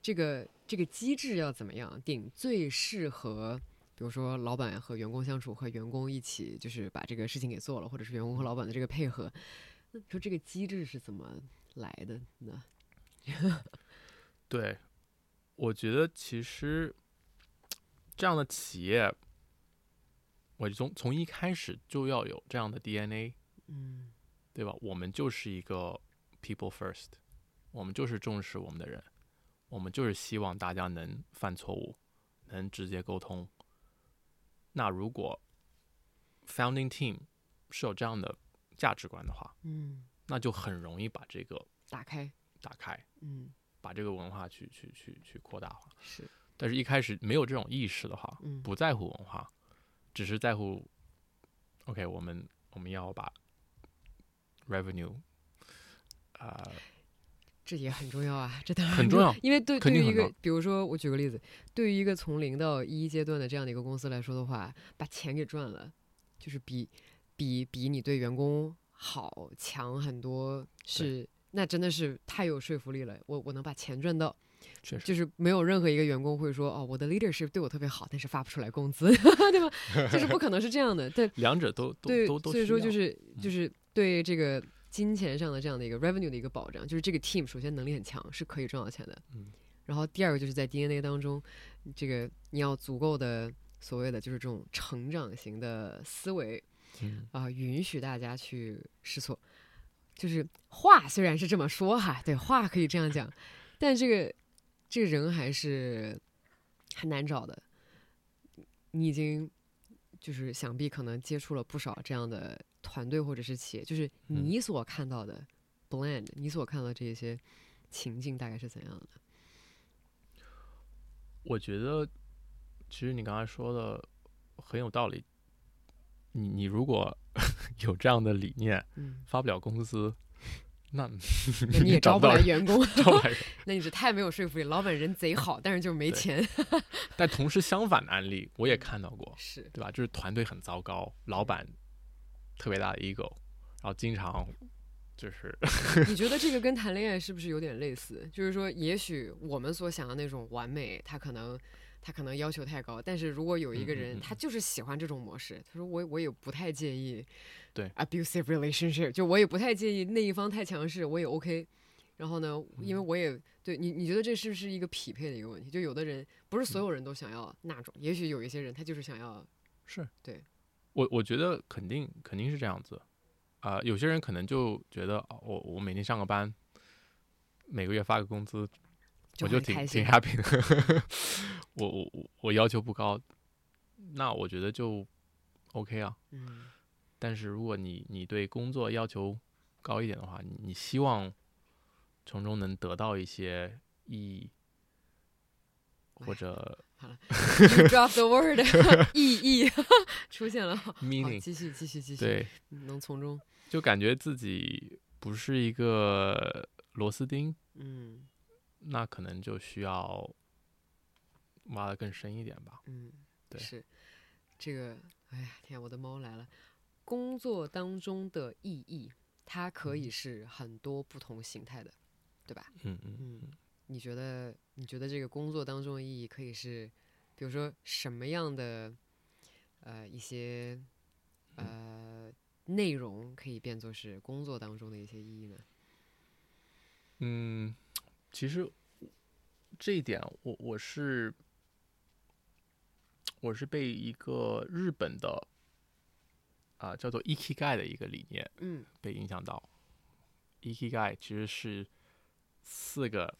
这个这个机制要怎么样定最适合，比如说老板和员工相处，和员工一起就是把这个事情给做了，或者是员工和老板的这个配合，那你说这个机制是怎么来的呢？对，我觉得其实这样的企业，我从从一开始就要有这样的 DNA，嗯对吧？我们就是一个 people first，我们就是重视我们的人，我们就是希望大家能犯错误，能直接沟通。那如果 founding team 是有这样的价值观的话，嗯，那就很容易把这个打开，打开，嗯把这个文化去去去去扩大化。是，但是，一开始没有这种意识的话，嗯不在乎文化，只是在乎，OK，我们我们要把 revenue，啊、这也很重要啊，这当然很重要因为对对于一个比如说我举个例子，对于一个从零到一阶段的这样的一个公司来说的话，把钱给赚了，就是比比比你对员工好强很多，是那真的是太有说服力了。我我能把钱赚到，确实，就是没有任何一个员工会说哦，我的 leadership 对我特别好，但是发不出来工资，对吧？就是不可能是这样的。对 两者都都对，都都所以说就是就是对这个金钱上的这样的一个 revenue 的一个保障，就是这个 team 首先能力很强，是可以赚到钱的。嗯。然后第二个就是在 DNA 当中，这个你要足够的所谓的就是这种成长型的思维嗯啊、允许大家去试错。就是话虽然是这么说哈，对话可以这样讲，但这个这个人还是很难找的。你已经就是想必可能接触了不少这样的团队或者是企业，就是嗯你所看到的 blend，、你所看到的这些情境大概是怎样的？我觉得其实你刚才说的很有道理。你你如果 有这样的理念，嗯，发不了工资，那那你也 招不来员工，招不来人。那你是太没有说服力。老板人贼好，但是就是没钱。但同时相反的案例我也看到过，是，对吧？就是团队很糟糕，老板特别大的 ego，然后经常就是你觉得这个跟谈恋爱是不是有点类似？就是说，也许我们所想的那种完美，他可能他可能要求太高，但是如果有一个人，嗯嗯嗯他就是喜欢这种模式，他说我我也不太介意，对 abusive relationship，就我也不太介意那一方太强势，我也 OK。然后呢，因为嗯我也对你，你觉得这是不是一个匹配的一个问题？就有的人不是所有人都想要那种，也许有一些人他就是想要，是对我我觉得肯定肯定是这样子啊、有些人可能就觉得哦我我每天上个班，每个月发个工资，我就挺挺 happy 的。我我我我要求不高，那我觉得就 OK 啊。嗯但是如果你你对工作要求高一点的话，你你希望从中能得到一些意义，或哎者 drop the word 意义出现了，好，meaning，继续继续继续，对，嗯能从中，就感觉自己不是一个螺丝钉，嗯那可能就需要挖的更深一点吧。嗯，对是这个，哎呀天啊，我的猫来了。工作当中的意义，它可以是很多不同形态的，对吧？嗯嗯嗯，你觉得你觉得这个工作当中的意义可以是，比如说什么样的呃一些呃内容可以变作是工作当中的一些意义呢？嗯，其实这一点我我是我是被一个日本的啊、叫做 ikigai 的一个理念嗯被影响到。ikigai 其实是四个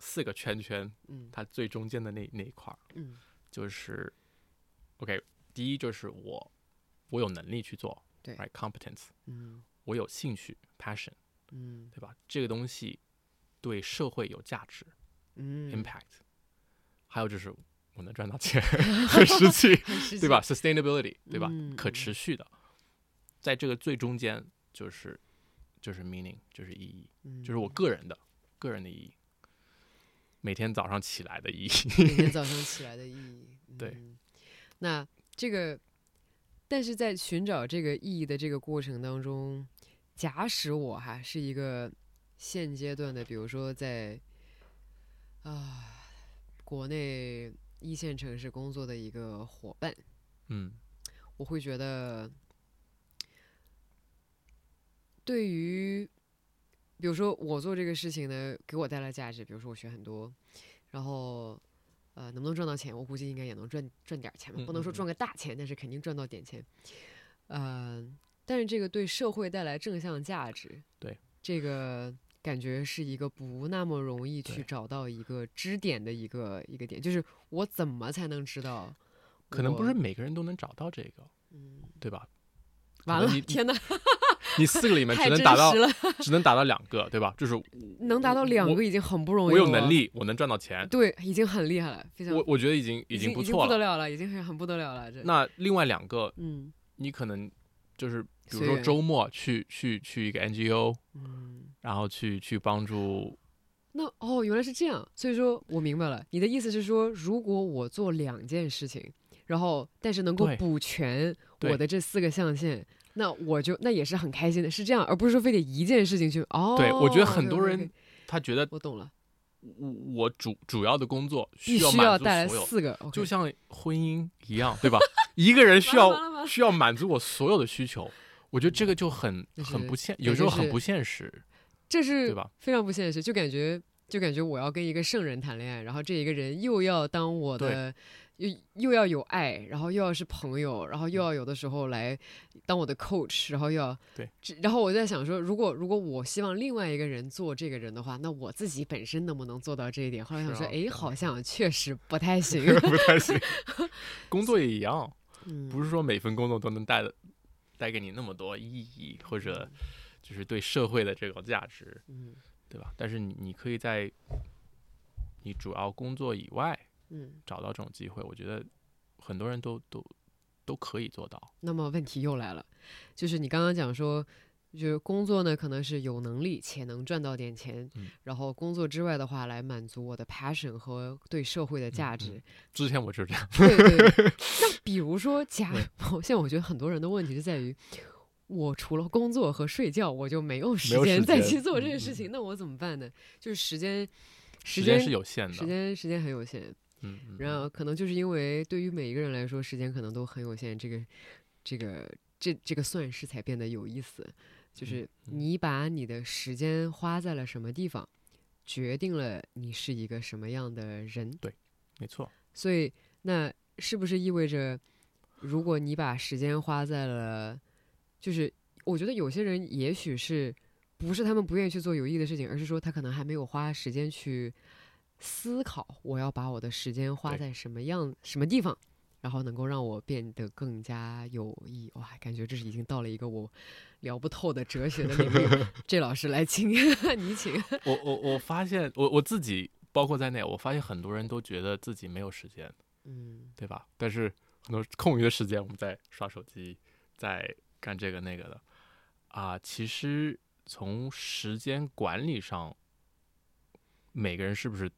四个圈圈，嗯它最中间的那那一块儿嗯就是 OK。第一就是我我有能力去做，对，right competence，嗯我有兴趣 passion，嗯对吧？这个东西对社会有价值。嗯 impact，还有就是我能赚到钱，很实际，对吧？？sustainability，对吧？嗯可持续的，在这个最中间就是就是 meaning，就是意义，嗯就是我个人的个人的意义，每天早上起来的意义。每天早上 起来的意义。对嗯，那这个，但是在寻找这个意义的这个过程当中，假使我哈是一个现阶段的，比如说在啊、国内一线城市工作的一个伙伴，嗯我会觉得，对于，比如说我做这个事情呢，给我带来价值，比如说我学很多，然后呃，能不能赚到钱？我估计应该也能赚赚点钱吧，嗯嗯嗯不能说赚个大钱，但是肯定赚到点钱。呃，但是这个对社会带来正向价值，对这个感觉是一个不那么容易去找到一个支点的一个一个点，就是我怎么才能知道？可能不是，每个人都能找到这个，嗯，对吧？完了天哪，你四个里面只能达到只能达到两个，对吧？就是能达到两个已经很不容易了我。有能力，我能赚到钱，对，已经很厉害了，非常我我觉得已经已经不错了。不得了了，已经是很不得了了。这那另外两个，嗯你可能就是比如说周末去去去一个 NGO，嗯，然后去去帮助，那哦原来是这样，所以说我明白了，你的意思是说，如果我做两件事情，然后但是能够补全我的这四个象限。那我就那也是很开心的，是这样，而不是说非得一件事情去哦。对我觉得很多人他觉得我懂了，我我主主要的工作必需满足须要带来所有，四个，就像婚姻一样，对吧？一个人需要需要满足我所有的需求，我觉得这个就很就是很不现，有时候很不现实，这是对吧？非常不现实，就感觉就感觉我要跟一个圣人谈恋爱，然后这一个人又要当我的，又又要有爱，然后又要是朋友，然后又要有的时候来当我的 coach，然后又要对，然后我在想说，如果如果我希望另外一个人做这个人的话，那我自己本身能不能做到这一点？后来想说，哎，好像确实不太 行。不太行。工作也一样，嗯，不是说每份工作都能带的带给你那么多意义，或者就是对社会的这个价值，嗯对吧？但是你你可以在你主要工作以外嗯，找到这种机会，我觉得很多人都都都可以做到。那么问题又来了，就是你刚刚讲说，就是工作呢可能是有能力且能赚到点钱，嗯然后工作之外的话来满足我的 passion 和对社会的价值。之前我就是这样，对对对。那比如说假，现在我觉得很多人的问题是在于。我除了工作和睡觉，我就没有时间再去做这嗯嗯个事情，那我怎么办呢？就是时间，时间是有限的，时间时间很有限，嗯，嗯然后可能就是因为对于每一个人来说，时间可能都很有限，这个这个这这个算式才变得有意思。就是嗯你把你的时间花在了什么地方，决定了你是一个什么样的人。对没错，所以那是不是意味着，如果你把时间花在了，就是我觉得有些人也许是不是他们不愿意去做有意义的事情，而是说他可能还没有花时间去思考，我要把我的时间花在什么样什么地方。然后能够让我变得更加有意义，哇！感觉这是已经到了一个我聊不透的哲学的领域。这老师来，请 你请。我我我发现我我自己包括在内，我发现很多人都觉得自己没有时间，嗯对吧？但是很多空余的时间，我们在刷手机，在干这个那个的啊。其实从时间管理上，每个人是不是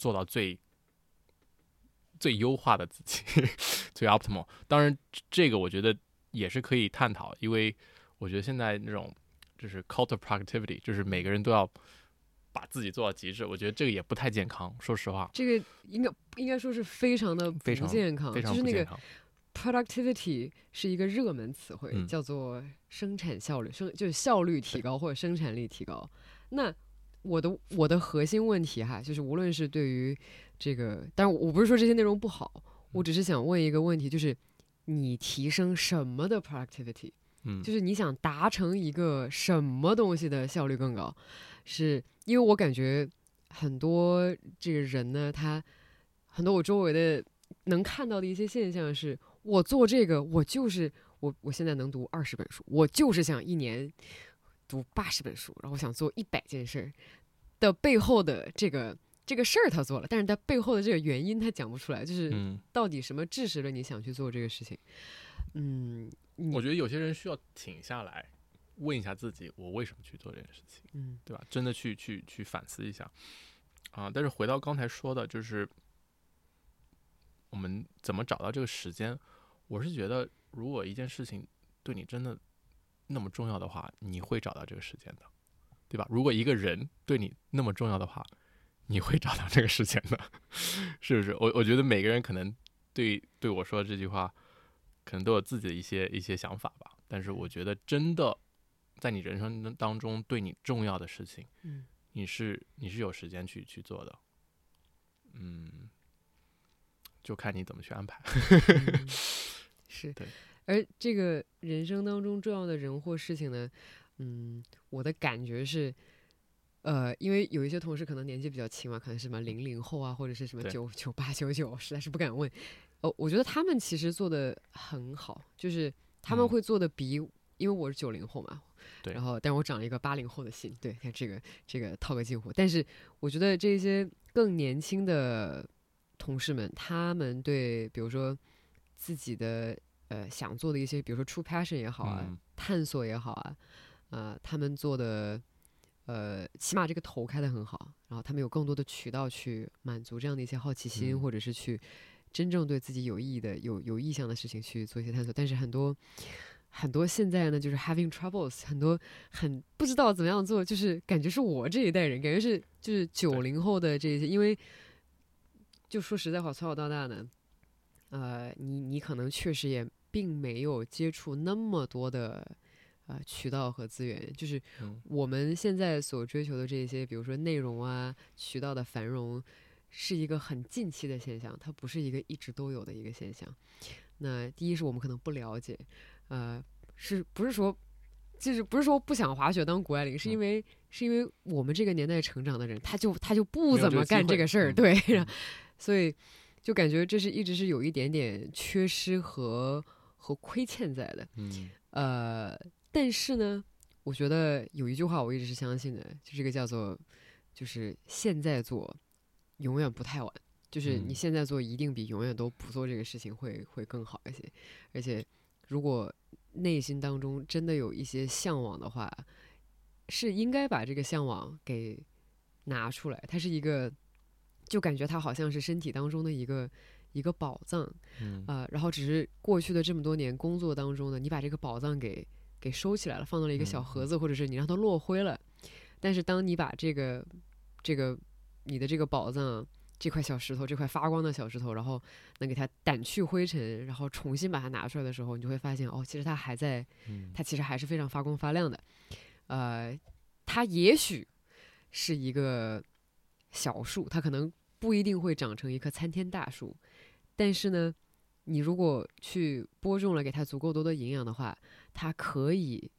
做到最最优化的自己，最 optimal？当然，这个我觉得也是可以探讨，因为我觉得现在那种就是 cult of productivity，就是每个人都要把自己做到极致，我觉得这个也不太健康。说实话，这个应该应该说是非常的非常不健康，非常就是那个 productivity 是一个热门词汇，嗯叫做生产效率，生就是效率提高或者生产力提高。那我的我的核心问题哈，就是无论是对于这个，当然我不是说这些内容不好，我只是想问一个问题，就是你提升什么的 productivity？嗯，就是你想达成一个什么东西的效率更高？是因为我感觉很多这个人呢，他很多我周围的能看到的一些现象是，我做这个，我就是我我现在能读二十本书，我就是想一年读八十本书，然后我想做一百件事儿的背后的这个这个事儿他做了，但是他背后的这个原因他讲不出来，就是嗯，到底什么致使了你想去做这个事情？嗯，我觉得有些人需要停下来，问一下自己，我为什么去做这件事情，嗯对吧？真的去去去反思一下啊。但是回到刚才说的，就是我们怎么找到这个时间？我是觉得，如果一件事情对你真的那么重要的话，你会找到这个时间的，对吧？如果一个人对你那么重要的话，你会找到这个时间的，是不是？我我觉得每个人可能对对我说的这句话，可能都有自己的一些一些想法吧。但是我觉得，真的在你人生当中对你重要的事情，嗯你是你是有时间去去做的。嗯，就看你怎么去安排。嗯是对，而这个人生当中重要的人或事情呢，嗯，我的感觉是，呃，因为有一些同事可能年纪比较轻嘛，可能是什么零零后啊，或者是什么九九八九九，实在是不敢问。哦，我觉得他们其实做的很好，就是他们嗯。会做的比，因为我是九零后嘛，对。然后但我长了一个八零后的心，对，看这个这个套个近乎，但是我觉得这些更年轻的同事们，他们对比如说自己的呃想做的一些，比如说 true passion 也好啊，嗯。探索也好啊，呃，他们做的呃，起码这个头开得很好，然后他们有更多的渠道去满足这样的一些好奇心，嗯。或者是去真正对自己有意义的、有有意向的事情去做一些探索。但是很多很多现在呢，就是 having troubles，很多很不知道怎么样做，就是感觉是我这一代人，感觉是就是九零后的这些，因为就说实在话，从小到大呢，呃，你你可能确实也并没有接触那么多的呃渠道和资源，就是嗯我们现在所追求的这些，比如说内容啊、渠道的繁荣，是一个很近期的现象，它不是一个一直都有的一个现象。那第一是我们可能不了解，呃，是不是说？就是不是说不想滑雪当谷爱凌，是因嗯为、是因为我们这个年代成长的人，他就他就不怎么干这个事儿，嗯对，嗯 所以就感觉这是一直是有一点点缺失和和亏欠在的。嗯呃，但是呢，我觉得有一句话我一直是相信的，就这个叫做，就是现在做，永远不太晚。就是你嗯现在做，一定比永远都不做这个事情会会更好一些。而且，如果内心当中真的有一些向往的话，是应该把这个向往给拿出来。它是一个，就感觉它好像是身体当中的一个一个宝藏。嗯啊、然后只是过去的这么多年工作当中呢，你把这个宝藏给给收起来了，放到了一个小嗯盒子，或者是你让它落灰了。但是当你把这个这个你的这个宝藏这块小石头，这块发光的小石头，然后能给它掸去灰尘，然后重新把它拿出来的时候，你就会发现哦，其实它还在，嗯它其实还是非常发光发亮的。呃，它也许是一个小树，它可能不一定会长成一棵参天大树，但是呢，你如果去播种了，给它足够多的营养的话，它可以，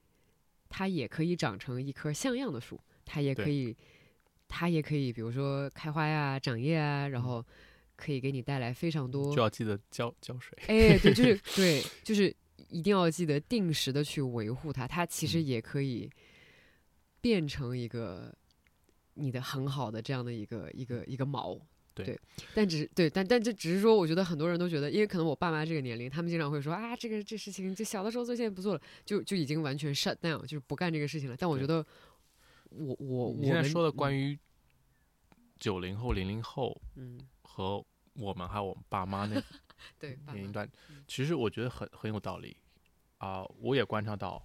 它也可以长成一棵像样的树，它也可以，它也可以，比如说开花呀、长叶啊，然嗯后可以给你带来非常多就要记得浇浇水。哎，对，就是 对，就是一定要记得定时的去维护它。它其实嗯也可以变成一个你的很好的这样的一个一个一个毛。对。但只是对，但但这只是说，我觉得很多人都觉得，因为可能我爸妈这个年龄，他们经常会说啊，这个这事情就小的时候做，现在不做了，就就已经完全 shut down，就是不干这个事情了。但我觉得我，我我现在说的关于于九零后、零零后嗯。和我们还有我们爸妈那 对年龄段嗯，其实我觉得很很有道理。啊、我也观察到，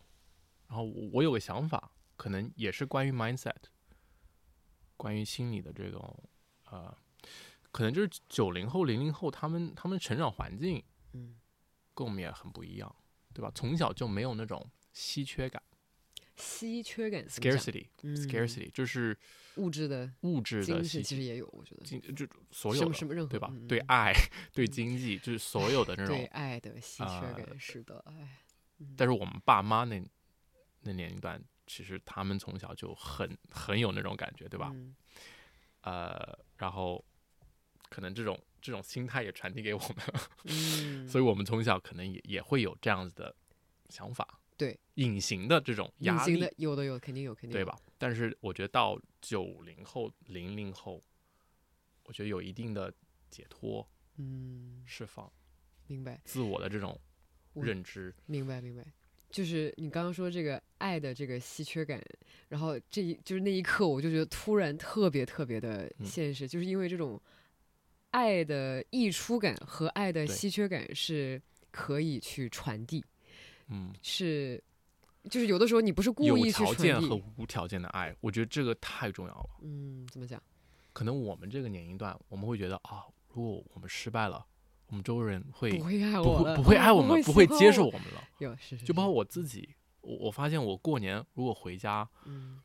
然后我我有个想法，可能也是关于 mindset，关于心理的这种呃，可能就是九零后、零零后他们他们成长环境嗯跟我们也很不一样，对吧？从小就没有那种稀缺感稀缺感怎么讲，scarcity 嗯 scarcity 就是物质的物质的稀缺，神其实也有，我觉得经就所有的什么什么任何对吧？对爱、对经济，就是所有的那 种对。爱的稀缺呃感，是的，哎，嗯但是我们爸妈那那年龄段，其实他们从小就很很有那种感觉，对吧？嗯呃，然后可能这种这种心态也传递给我们，嗯，所以我们从小可能也也会有这样子的想法，对，隐形的这种隐压力形的，有的有，肯定有，肯定有？对吧？但是我觉得到九零后、零零后，我觉得有一定的解脱、嗯，释放明白，自我的这种认知，明白，明白。就是你刚刚说这个爱的这个稀缺感，然后这一就是那一刻，我就觉得突然特别特别的嗯现实，就是因为这种爱的溢出感和爱的稀缺感是可以去传递，嗯，是就是有的时候你不是故有意去条传递件和，无条件的爱，我觉得这个太重要了。嗯，怎么讲？可能我们这个年龄段，我们会觉得啊，如果我们失败了，我们周围人会不会爱不我了，会不会爱我们，不会接受我。们了。有是是，就包括我自己，我我发现我过年如果回家，嗯，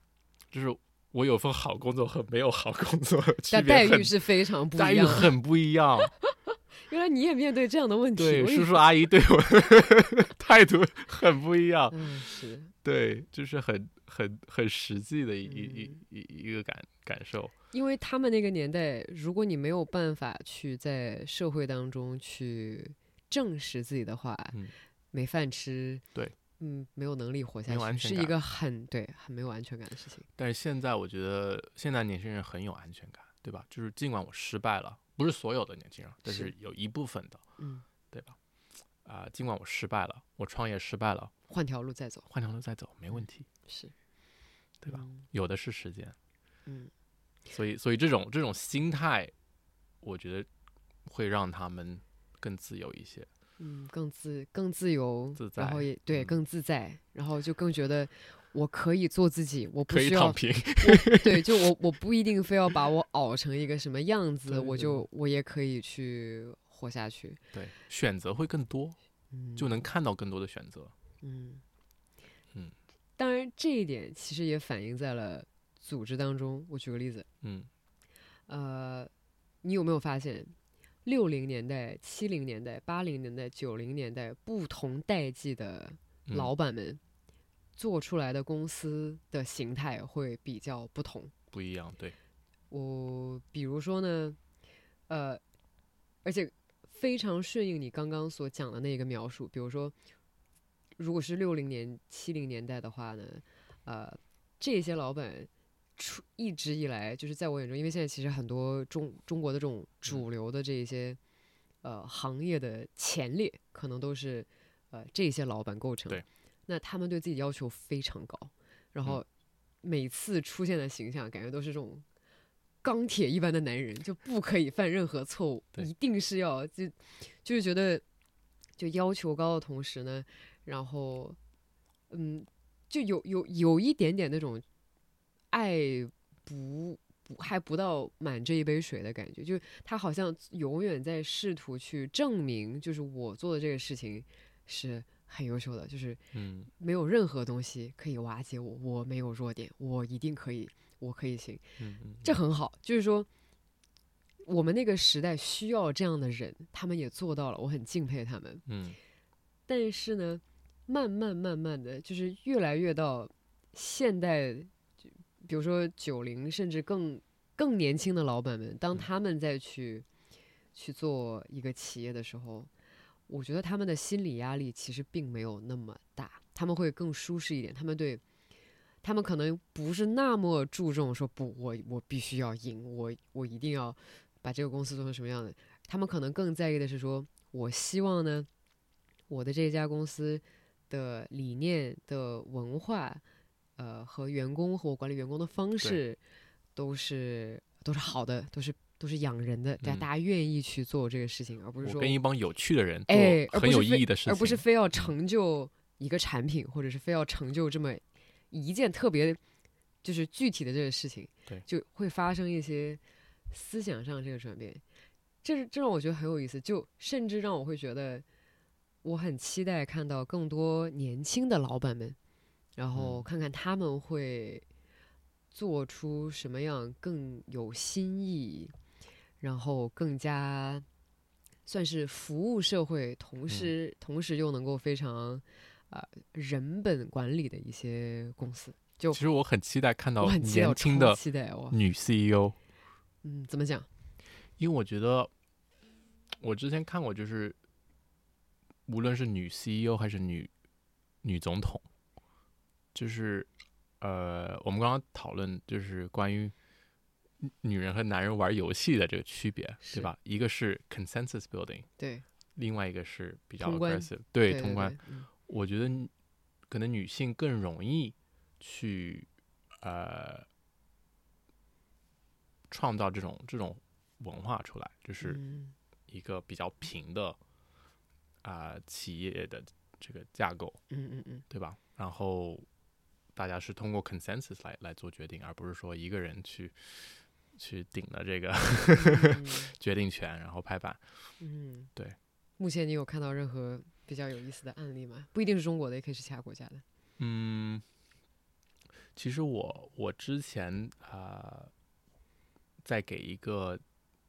就是我有份好工作和没有好工作但待遇是非常不一样待遇很不一样。原来你也面对这样的问题。对，叔叔阿姨对我 态度很不一样。嗯，是，对，就是很很很实际的一一一一一个感感受。因为他们那个年代，如果你没有办法去在社会当中去证实自己的话，嗯没饭吃，对，嗯，没有能力活下去，全是一个很对很没有安全感的事情。但是现在我觉得现在年轻人很有安全感，对吧？就是尽管我失败了，不是所有的年轻人，但是是有一部分的，嗯，对吧？啊、尽管我失败了，我创业失败了，换条路再走，换条路再走没问题，是，对吧？嗯有的是时间，嗯，所以所以这种这种心态，我觉得会让他们更自由一些。嗯，更自更自由，自然后也对嗯更自在，然后就更觉得我可以做自己，我不需要躺平，对，就我 我不一定非要把我熬成一个什么样子，我就我也可以去活下去，对，选择会更多，嗯，就能看到更多的选择。嗯嗯，当然这一点其实也反映在了组织当中。我举个例子，嗯。呃，你有没有发现，六零年代、七零年代、八零年代、九零年代不同代际的嗯老板们做出来的公司的形态会比较不同？不一样，对，我比如说呢，呃，而且非常顺应你刚刚所讲的那个描述。比如说，如果是六零年、七零年代的话呢，呃，这些老板出一直以来就是在我眼中，因为现在其实很多中中国的这种主流的这一些呃行业的前列，可能都是呃这些老板构成。对，那他们对自己要求非常高，然后每次出现的形象，感觉都是这种钢铁一般的男人，就不可以犯任何错误，一定是要就就是觉得就要求高的同时呢，然后嗯，就有有有一点点那种爱不不还不到满这一杯水的感觉，就是他好像永远在试图去证明，就是我做的这个事情是很优秀的，就是嗯没有任何东西可以瓦解我，我没有弱点，我一定可以，我可以行，这很好。就是说，我们那个时代需要这样的人，他们也做到了，我很敬佩他们。嗯但是呢，慢慢慢慢的就是越来越到现代，就比如说九零甚至更更年轻的老板们，当嗯他们再去去做一个企业的时候，我觉得他们的心理压力其实并没有那么大，他们会更舒适一点，他们对。他们可能不是那么注重说不，我我必须要赢，我我一定要把这个公司做成什么样的。他们可能更在意的是说，我希望呢，我的这家公司的理念的文化，呃，和员工和我管理员工的方式都是都是好的，都是都是养人的，大家嗯。大家愿意去做这个事情，而不是说跟一帮有趣的人哎，做很有意义的事情，而不是非要成就一个产品，或者是非要成就这么一件特别就是具体的这个事情，对。就会发生一些思想上这个转变。这是这让我觉得很有意思，就甚至让我会觉得我很期待看到更多年轻的老板们，然后嗯看看他们会做出什么样更有新意，然后更加算是服务社会，同时、同时又能够非常呃人本管理的一些公司。就其实我很期待看到年轻的期待哇，女 CEO，嗯，怎么讲？因为我觉得我之前看过，就是无论是女 CEO 还是女女总统，就是呃，我们刚刚讨论就是关于女女人和男人玩游戏的这个区别，对吧？一个是 consensus building，对，另外一个是比较 aggressive，对对通关。，我觉得可能女性更容易去呃创造这种这种文化出来，就是嗯一个比较平的啊、企业的这个架构，嗯嗯嗯，对吧？然后大家是通过 consensus 来来做决定，而不是说一个人去去顶了这个嗯 决定权，然后拍板。嗯，对。目前你有看到任何比较有意思的案例吗？不一定是中国的，也可以是其他国家的。嗯，其实我我之前啊、呃在给一个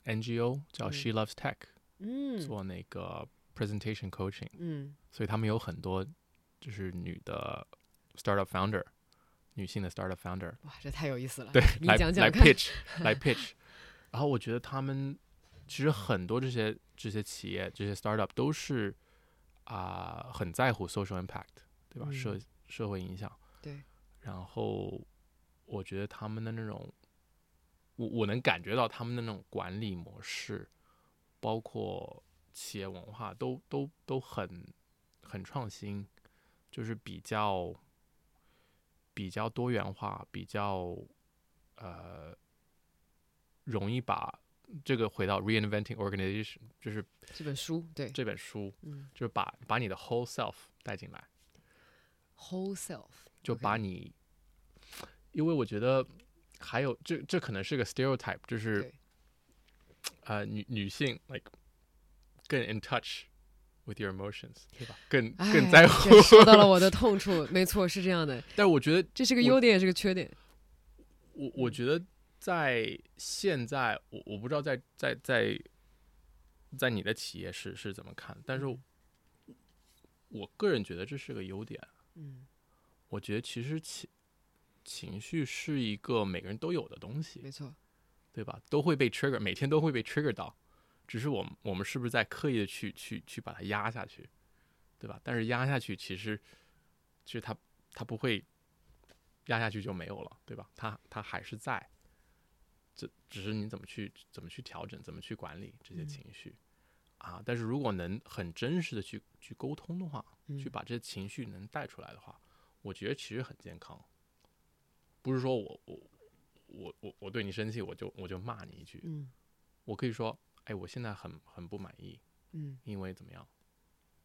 NGO 叫嗯 She Loves Tech，、嗯做那个 presentation coaching，嗯所以他们有很多就是女的 startup founder，女性的 startup founder，哇，这太有意思了。对，来来讲讲看。pitch 来 pitch，然后我觉得他们其实很多这些这些企业这些 startup 都是啊、很在乎 social impact，对吧？嗯社社会影响。对。然后我觉得他们的那种，我我能感觉到他们的那种管理模式，包括企业文化都都都很很创新，就是比较比较多元化，比较呃容易把这个回到 reinventing organization，就是这本书，对，这本书，嗯就是把把你的 whole self 带进来，，whole self，就把你因为我觉得还有这这可能是个 stereotype，就是呃女女性 like 更 in touch with your emotions，对吧？更更哎在乎。说到了我的痛处，没错，是这样的，但我觉得这是个优点，也是个缺点。我我觉得在现在，我我不知道在在在在你的企业是是怎么看，但是我个人觉得这是个优点。嗯，我觉得其实情情绪是一个每个人都有的东西，没错，对吧？都会被 trigger，每天都会被 trigger 到，只是我们我们是不是在刻意的去去去把它压下去，对吧？但是压下去其实其实它它不会压下去就没有了，对吧？它它还是在，这只是你怎么去怎么去调整，怎么去管理这些嗯情绪。啊，但是如果能很真实的去去沟通的话，嗯去把这些情绪能带出来的话，我觉得其实很健康。不是说我我我我我对你生气，我就我就骂你一句，嗯我可以说，哎，我现在很很不满意，嗯因为怎么样？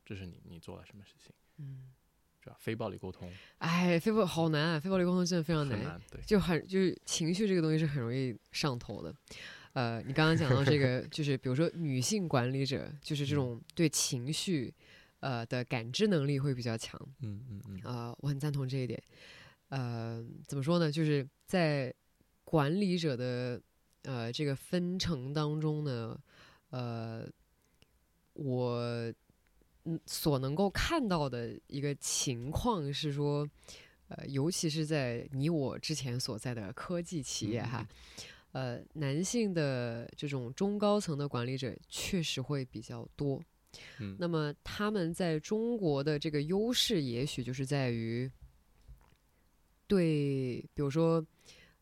这是你你做了什么事情，嗯，是吧？非暴力沟通哎，非暴好难啊，非暴力沟通真的非常难，很难，对，就很就是情绪这个东西是很容易上头的。呃，你刚刚讲到这个，就是比如说女性管理者，就是这种对情绪呃的感知能力会比较强。嗯嗯嗯呃，我很赞同这一点。呃，怎么说呢？就是在管理者的呃这个分成当中呢，呃，我嗯所能够看到的一个情况是说，呃，尤其是在你我之前所在的科技企业哈，呃，男性的这种中高层的管理者确实会比较多。嗯那么他们在中国的这个优势，也许就是在于对，比如说，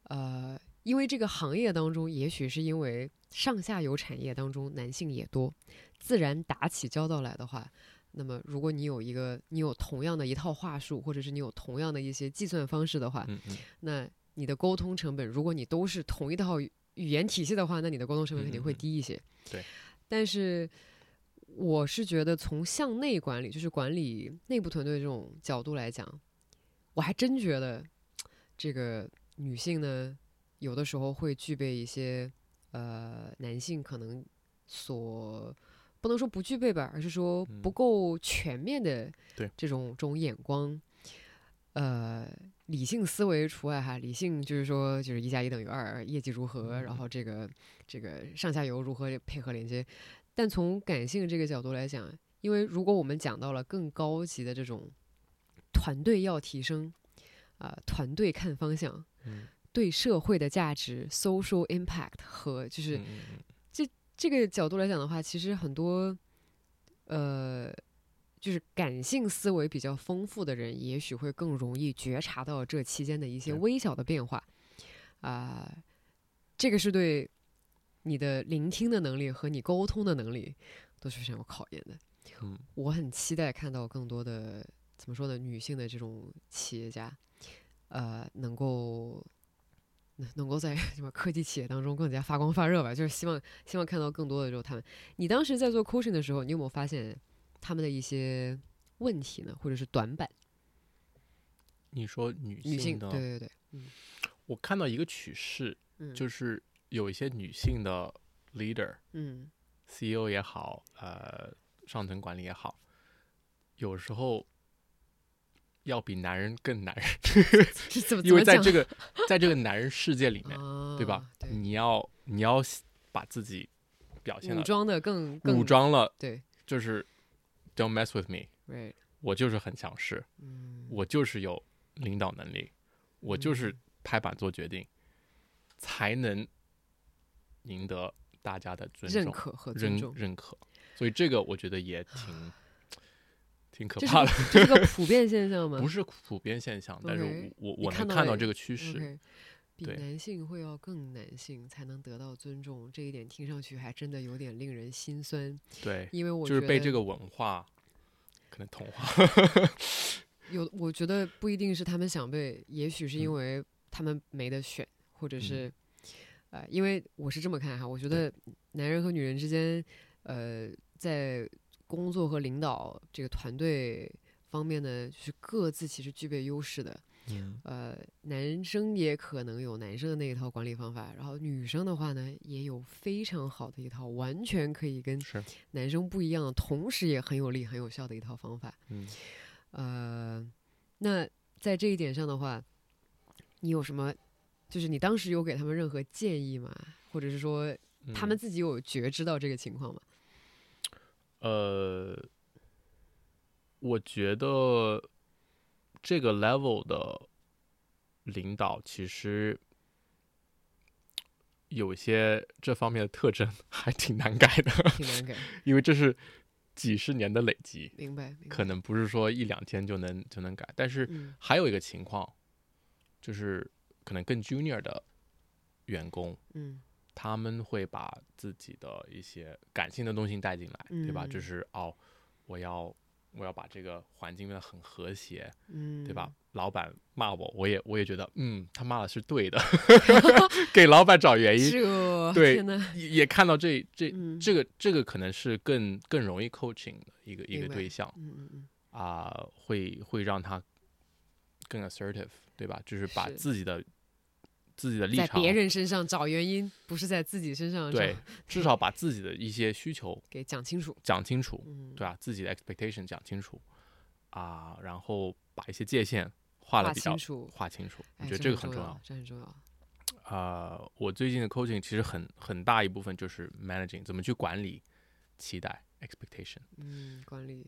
呃，因为这个行业当中，也许是因为上下游产业当中男性也多，自然打起交道来的话，那么如果你有一个，你有同样的一套话术，或者是你有同样的一些计算方式的话，嗯嗯那你的沟通成本，如果你都是同一套语语言体系的话，那你的沟通成本肯定会低一些。对。但是我是觉得，从向内管理，就是管理内部团队这种角度来讲，我还真觉得这个女性呢，有的时候会具备一些呃男性可能所不能说不具备吧，而是说不嗯够全面的这种这种眼光。呃，理性思维除外哈，理性就是说就是一加一等于二，业绩如何，然嗯后这个这个上下游如何配合连接。但从感性这个角度来讲，因为如果我们讲到了更高级的这种团队要提升，啊、团队看方向，嗯对社会的价值 （social impact） 和就是嗯嗯这个角度来讲的话，其实很多呃，就是感性思维比较丰富的人，也许会更容易觉察到这期间的一些微小的变化。啊、这个是对你的聆听的能力和你沟通的能力都是非常有考验的。嗯。我很期待看到更多的怎么说呢，女性的这种企业家，呃，能够能能够在 什么科技企业当中更加发光发热吧。就是希望希望看到更多的时候，他们。你当时在做 coaching 的时候，你有没有发现他们的一些问题呢，或者是短板？你说女女性，的，对对对，我看到一个趋势，嗯，就是有一些女性的 leader。嗯 CEO 也好，呃，上层管理也好，有时候要比男人更男人，因为在这个个 在这个男人世界里面，啊，对吧？对，你要你要把自己表现了武装的更更武装了，对，就是 don't mess with me，，right，我就是很强势，嗯，我就是有领导能力，我就是。拍板做决定，才能赢得大家的尊重、认可和尊认重，认可。所以这个我觉得也挺 挺可怕的，这是个 普遍现象吗？不是普遍现象，但是我我我能看到这个趋势。对男性会要更男性才能得到尊重，这一点听上去还真的有点令人心酸，对，因为我就是觉得被这个文化可能同化。有，我觉得不一定是他们想被，也许是因嗯为他们没得选，或者嗯是，呃，因为我是这么看哈，我觉得男人和女人之间，呃，在工作和领导这个团队方面呢，就是各自其实具备优势的。嗯呃，男生也可能有男生的那一套管理方法，然后女生的话呢，也有非常好的一套，完全可以跟，男生不一样，同时也很有力、很有效的一套方法。嗯呃，那在这一点上的话，你有什么？就是你当时有给他们任何建议吗？或者是说他们嗯自己有觉知到这个情况吗？呃，我觉得这个 level 的领导其实有些这方面的特征 还挺难改的，挺难改，因为这是几十年的累积，明白？明白可能不是说一两天就能就能改。但是嗯还有一个情况，就是可能更 junior 的员工，嗯他们会把自己的一些感性的东西带进来，对吧？就嗯是哦，我要我要把这个环境变得很和谐，嗯，对吧？？老板骂我，我也我也觉得，嗯，他骂的是对的 给老板找原因，对，也也看到这这嗯这个这个可能是更更容易 coaching 的一个一个对象嗯嗯嗯，啊、会会让他更 assertive，对吧？就是把自己的自己的立在场，别人身上找原因，不是在自己身上对找，至少把自己的一些需求 给讲清楚。讲清楚，嗯，对吧？自己的 expectation 讲清楚啊，然后把一些界限画的比较清楚，划清楚，我哎觉得这个很重要。这很重要。啊、我最近的 coaching 其实很很大一部分就是 managing 怎么去管理期待 expectation，嗯，管理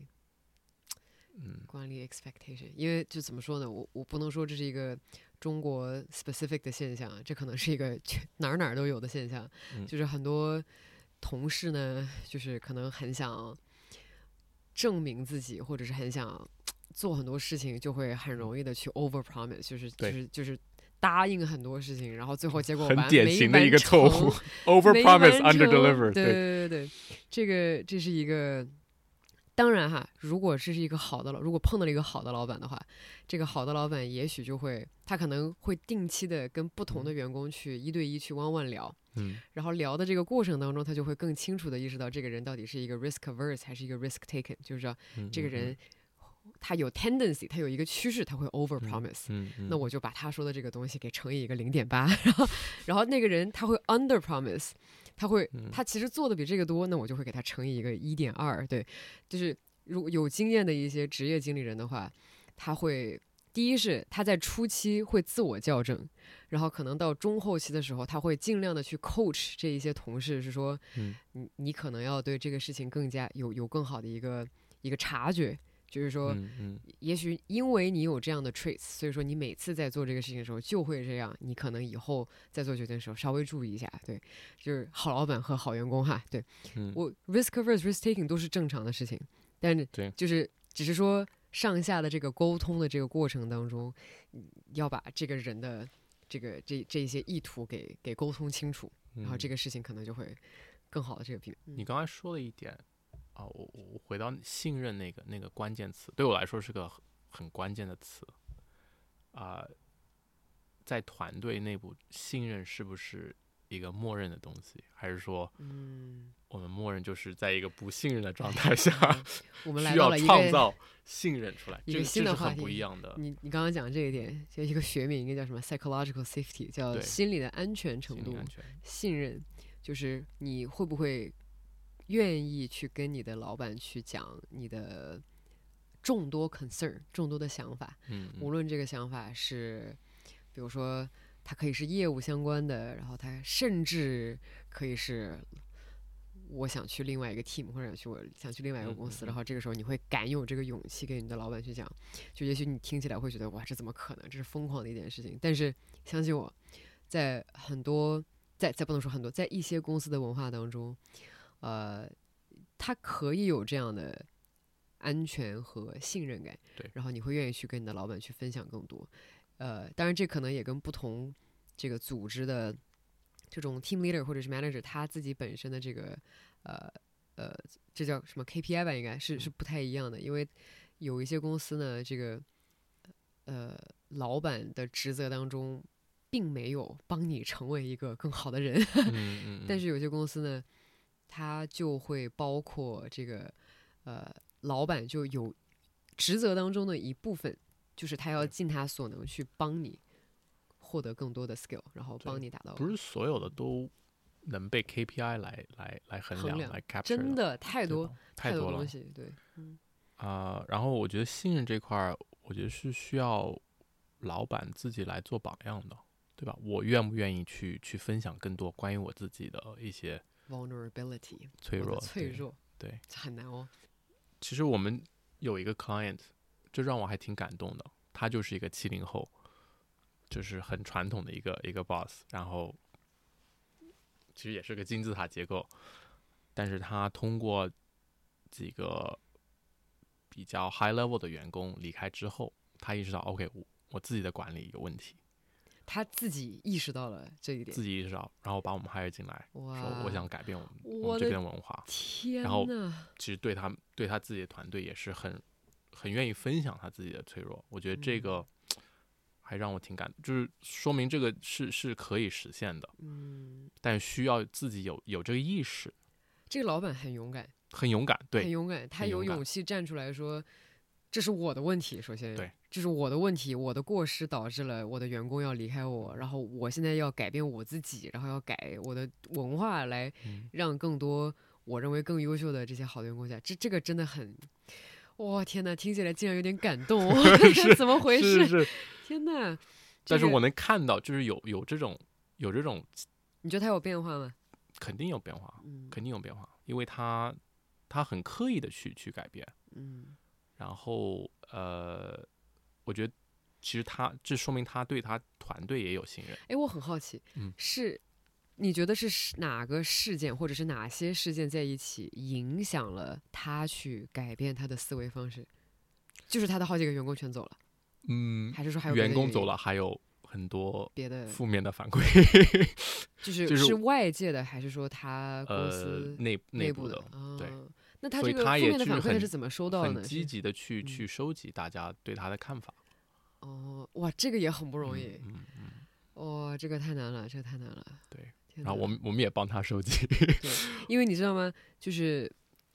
嗯。管理 expectation，因为就怎么说呢，我我不能说这是一个中国 specific 的现象，这可能是一个全哪儿哪儿都有的现象，嗯。就是很多同事呢，就是可能很想证明自己，或者是很想做很多事情，就会很容易的去 over promise，就是就是就是答应很多事情，然后最后结果很典型的一个错误，over promise under deliver，对对对对，这个这是一个。当然哈，如果这是一个好的老，如果碰到了一个好的老板的话，这个好的老板也许就会，他可能会定期的跟不同的员工去一对一去 one one 聊，嗯。然后聊的这个过程当中，他就会更清楚的意识到这个人到底是一个 risk averse 还是一个 risk taken，就是说这个人。他有 tendency，他有一个趋势，他会 over promise，、嗯，嗯。那我就把他说的这个东西给乘以一个零点八，然后然后那个人他会 under promise，他会嗯他其实做的比这个多，那我就会给他乘以一个一点二，对，就是如果有经验的一些职业经理人的话，他会第一是他在初期会自我校正，然后可能到中后期的时候，他会尽量的去 coach 这一些同事，是说，嗯你你可能要对这个事情更加有有更好的一个一个察觉。就是说，嗯嗯也许因为你有这样的 traits，所以说你每次在做这个事情的时候就会这样。你可能以后在做决定的时候稍微注意一下，对，就是好老板和好员工哈。对嗯，我 risk averse risk taking 都是正常的事情，但是对就是只是说上下的这个沟通的这个过程当中，嗯要把这个人的这个这这一些意图给给沟通清楚，然后这个个事情可能就会更好的这个避免。你刚才说了一点啊，我我我回到信任那个那个关键词，对我来说是个很很关键的词。啊、在团队内部，信任是不是一个默认的东西，还是说嗯，我们默认就是在一个不信任的状态下，我们来需要创造信任出来，一个这个这是很新的话题不一样的。你你刚刚讲这一点，就一个学名应该叫什么？psychological safety，叫心理的安全程度信任，就是你会不会愿意去跟你的老板去讲你的众多 concern、众多的想法，嗯，嗯无论这个想法是，比如说它可以是业务相关的，然后它甚至可以是我想去另外一个 team，或者想去我想去另外一个公司，嗯嗯然后这个时候你会敢有这个勇气跟你的老板去讲，就也许你听起来会觉得哇，这怎么可能？这是疯狂的一件事情。但是相信我，在很多在在不能说很多，在一些公司的文化当中，呃，他可以有这样的安全和信任感，对。然后你会愿意去跟你的老板去分享更多。呃，当然这可能也跟不同这个组织的这种 team leader 或者是 manager 他自己本身的这个呃呃，这叫什么 KPI 吧，应该是是不太一样的，因为有一些公司呢，这个呃老板的职责当中并没有帮你成为一个更好的人，嗯 嗯，但是有些公司呢，它就会包括这个呃老板就有职责当中的一部分，就是他要尽他所能去帮你获得更多的 skill，然后帮你达到不是所有的都能被 KPI 来来来衡量来 capture 真的的太多太多东西，对，嗯。啊、然后我觉得信任这块儿，我觉得是需要老板自己来做榜样的，对吧？我愿不愿意去去分享更多关于我自己的一些，vulnerability，脆弱？脆弱，对，这很难哦。其实我们有一个 client，这让我还挺感动的。他就是一个七零后，就是很传统的一个一个 boss，然后其实也是个金字塔结构，但是他通过几个比较 high level 的员工离开之后，他意识到 OK，我我自己的管理有问题，他自己意识到了这一点自，己意识到，然后把我们 hire 进来，说我想改变我们我我们这边的文化。天然后呐，其实对他对他自己的团队也是很很愿意分享他自己的脆弱。我觉得这个还让我挺感，就是说明这个是是可以实现的，嗯，但需要自己有有这个意识，这个老板很勇敢，很勇敢。对很勇敢，他有勇气站出来说，这是我的问题。首先，对，这是我的问题，我的过失导致了我的员工要离开我，然后我现在要改变我自己，然后要改我的文化，来嗯让更多我认为更优秀的这些好的员工下。这这个真的很，哇天呐，听起来竟然有点感动 怎么回事？是是，天呐！这个但是我能看到，就是有有这种有这种你觉得他有变化吗？肯定有变化，嗯肯定有变化，因为他他很刻意的去去改变，嗯然后呃，我觉得其实他这说明他对他团队也有信任。哎，我很好奇，嗯是你觉得是是哪个事件，或者是哪些事件在一起影响了他去改变他的思维方式？就是他的好几个员工全走了，嗯，还是说还有员工走了，还有很多别的，负面的反馈，就是就是是外界的，还是说他公呃司，内内部的？对啊那他这个负面的反馈他是怎么收到的呢？很积极的去嗯去收集大家对他的看法，哦，哇，这个也很不容易，嗯嗯，哇，这个太难了，这个太难了。对。然后我们我们也帮他收集，对，因为你知道吗？就是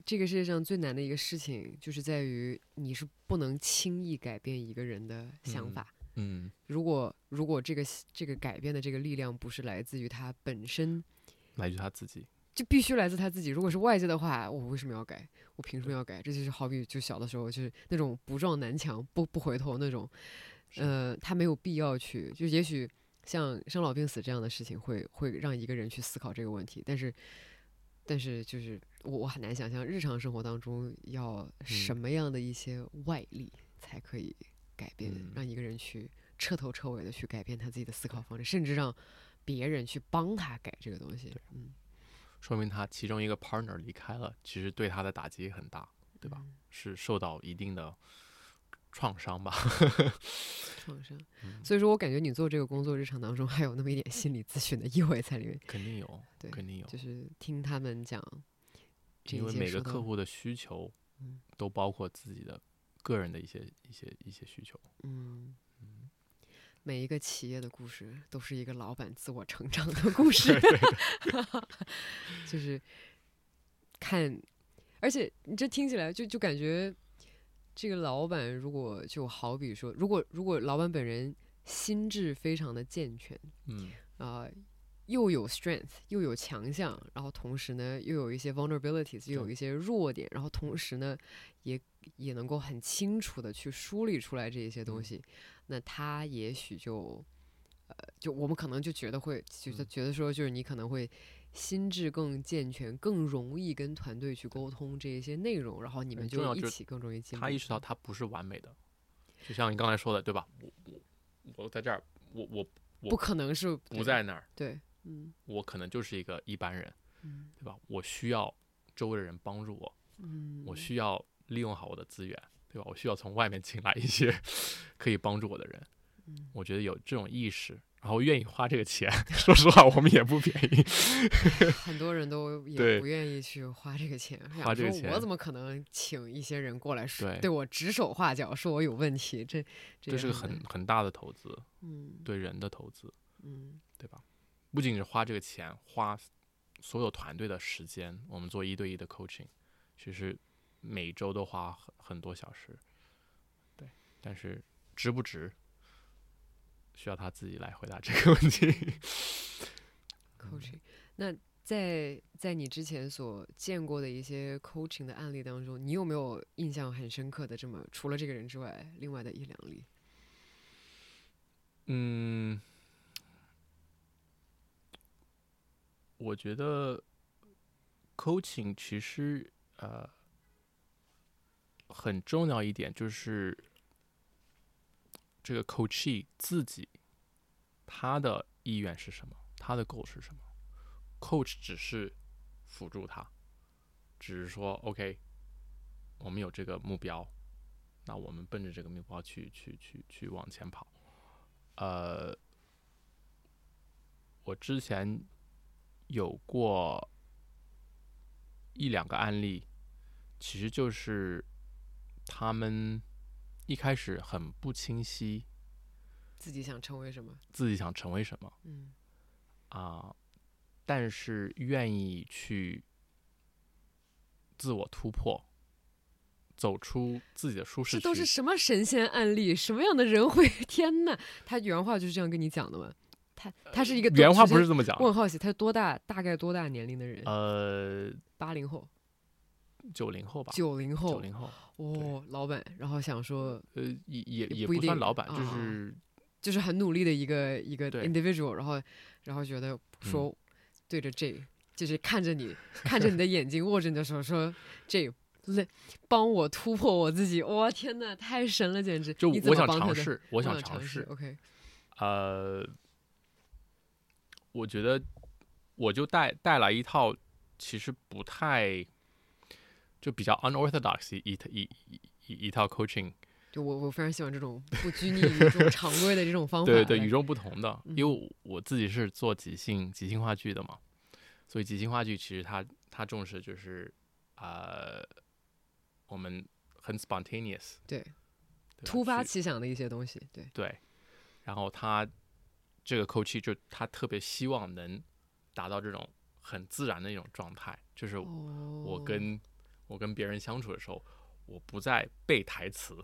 这个世界上最难的一个事情，就是在于你是不能轻易改变一个人的想嗯法。嗯如果如果这个这个改变的这个力量不是来自于他本身，来自于他自己，就必须来自他自己。如果是外界的话，我为什么要改？我凭什么要改？这就是好比就小的时候，就是那种不撞南墙不不回头那种。是呃，他没有必要去，就也许像生老病死这样的事情会会让一个人去思考这个问题，但是但是就是我我很难想象日常生活当中要什么样的一些外力才可以改变，嗯让一个人去彻头彻尾的去改变他自己的思考方式，甚至让别人去帮他改这个东西。嗯，说明他其中一个 partner 离开了，其实对他的打击很大，对吧？嗯是受到一定的创伤吧？创伤。嗯所以说我感觉你做这个工作日常当中还有那么一点心理咨询的意味在里面，肯定有，对肯定有，就是听他们讲因为每个客户的需求嗯都包括自己的个人的一些一些一些需求。嗯，每一个企业的故事都是一个老板自我成长的故事 就是看，而且你这听起来就就感觉这个老板如果就好比说，如果如果老板本人心智非常的健全嗯啊、又有 strength 又有强项，然后同时呢又有一些 vulnerabilities 又有一些弱点，然后同时呢也也能够很清楚的去梳理出来这一些东西，那他也许就呃就我们可能就觉得会觉得嗯觉得说就是你可能会心智更健全，更容易跟团队去沟通这一些内容，然后你们就一起更容易进步。他意识到他不是完美的，就像你刚才说的，对吧？我我我在这儿，我我我不可能是不在那儿，对，嗯我可能就是一个一般人，嗯对吧？我需要周围的人帮助我，嗯，我需要利用好我的资源，对吧？我需要从外面请来一些 可以帮助我的人。嗯我觉得有这种意识，然后愿意花这个钱，说实话，我们也不便宜。很多人都也不愿意去花这个钱，想花这个钱我怎么可能请一些人过来说对对我指手画脚，说我有问题？这也这是个很很大的投资，嗯对人的投资，嗯对吧？不仅是花这个钱，花所有团队的时间，我们做一对一的 coaching，其实每周都花很很多小时，对，但是值不值？需要他自己来回答这个问题。coaching。那在在你之前所见过的一些 coaching 的案例当中，你有没有印象很深刻的这么除了这个人之外，另外的一两例？嗯，我觉得 coaching 其实呃很重要一点就是这个 coach 自己他的意愿是什么，他的 goal 是什么，coach 只是辅助他，只是说 OK，我们有这个目标，那我们奔着这个目标去去去去往前跑。呃，我之前有过一两个案例，其实就是他们一开始很不清晰自己想成为什么？自己想成为什么嗯啊、但是愿意去自我突破，走出自己的舒适区。这都是什么神仙案例？什么样的人会？天呐，他原话就是这样跟你讲的吗？他他是一个原话不是这么讲的，我很好奇，他是多大？大概多大年龄的人？呃，八零后、九零后吧，九零后九后，零后，哦，老板，然后想说，呃，也也不一定老板，就啊是就是很努力的一个一个对 individual，然后然后觉得说、嗯对着 J，就是看着你，看着你的眼睛，握着你的手说 J，来帮我突破我自己。哇、天呐，太神了，简直！就我？想尝试，我我想尝试，OK，呃，我觉得我就带带来一套其实不太就比较 unorthodox 一一一一一一套 coaching，就我我非常喜欢这种不拘泥于这种常规的这种方法。对对，与众不同的。嗯因为我我自己是做即兴即兴话剧的嘛，所以即兴话剧其实它它重视就是呃我们很 spontaneous，对对突发奇想的一些东西，对，对，然后他这个 coach 就他特别希望能达到这种很自然的一种状态，就是哦，我跟、我跟别人相处的时候，我不再背台词，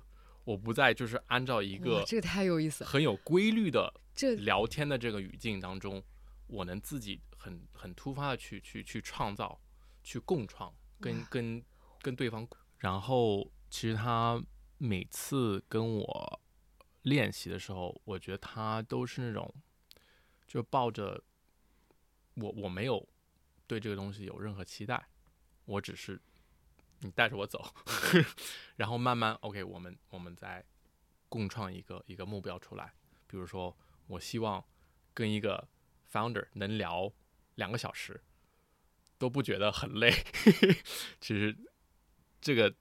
我不再就是按照一个这个太有意思了，很有规律的这聊天的这个语境当中，我能自己很很突发的去去去创造，去共创，跟跟跟对方。然后其实他每次跟我练习的时候，我觉得他都是那种，就抱着我我没有对这个东西有任何期待，我只是你带着我走，然后慢慢 OK，我们我们再共创一个一个目标出来。比如说，我希望跟一个 founder 能聊两个小时，都不觉得很累。其实这个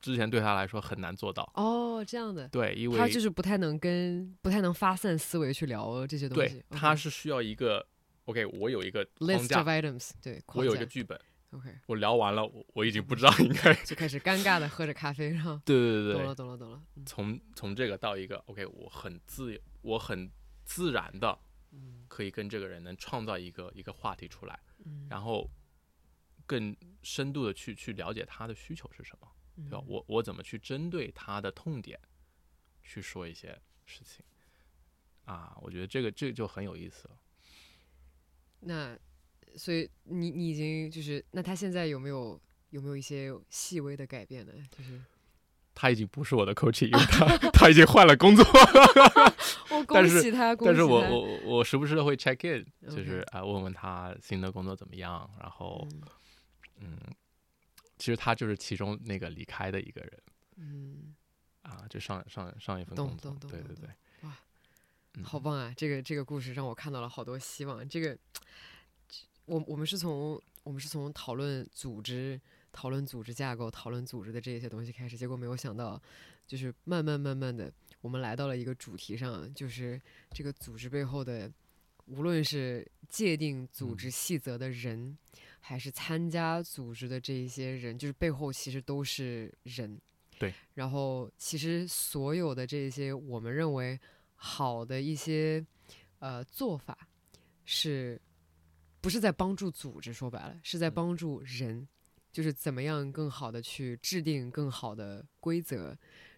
之前对他来说很难做到。哦这样的，对，因为他就是不太能跟不太能发散思维去聊这些东西对。他是需要一个 OK，我有一个 list of，items，对，我有一个剧本，OK，我聊完了，我我已经不知道应该。就开始尴尬的喝着咖啡，然后 对对对对懂了，懂了懂了，嗯从从这个到一个 OK，我很自由，我很自然的可以跟这个人能创造一个一个话题出来，嗯然后更深度的去去了解他的需求是什么，对嗯吧？我我怎么去针对他的痛点去说一些事情啊？我觉得这个这个就很有意思了。那所以你你已经就是那他现在有没有有没有一些细微的改变呢？就是他他已经不是我的 coach，因为他他已经换了工作。我恭但是喜他，恭喜但是我我我时不时的会 check in，就是啊、问问他新的工作怎么样，然后嗯嗯，其实他就是其中那个离开的一个人嗯，啊，就上上上一份工作对对对，哇，嗯好棒啊！这个这个故事让我看到了好多希望。这个，我我们是从我们是从讨论组织、讨论组织架构、讨论组织的这些东西开始，结果没有想到，就是慢慢慢慢的，我们来到了一个主题上，就是这个组织背后的，无论是界定组织嗯细则的人，还是参加组织的这一些人，就是背后其实都是人。对。然后，其实所有的这些我们认为好的一些呃做法，是不是在帮助组织？说白了，是在嗯帮助人，就是怎么样更好的去制定更好的规则，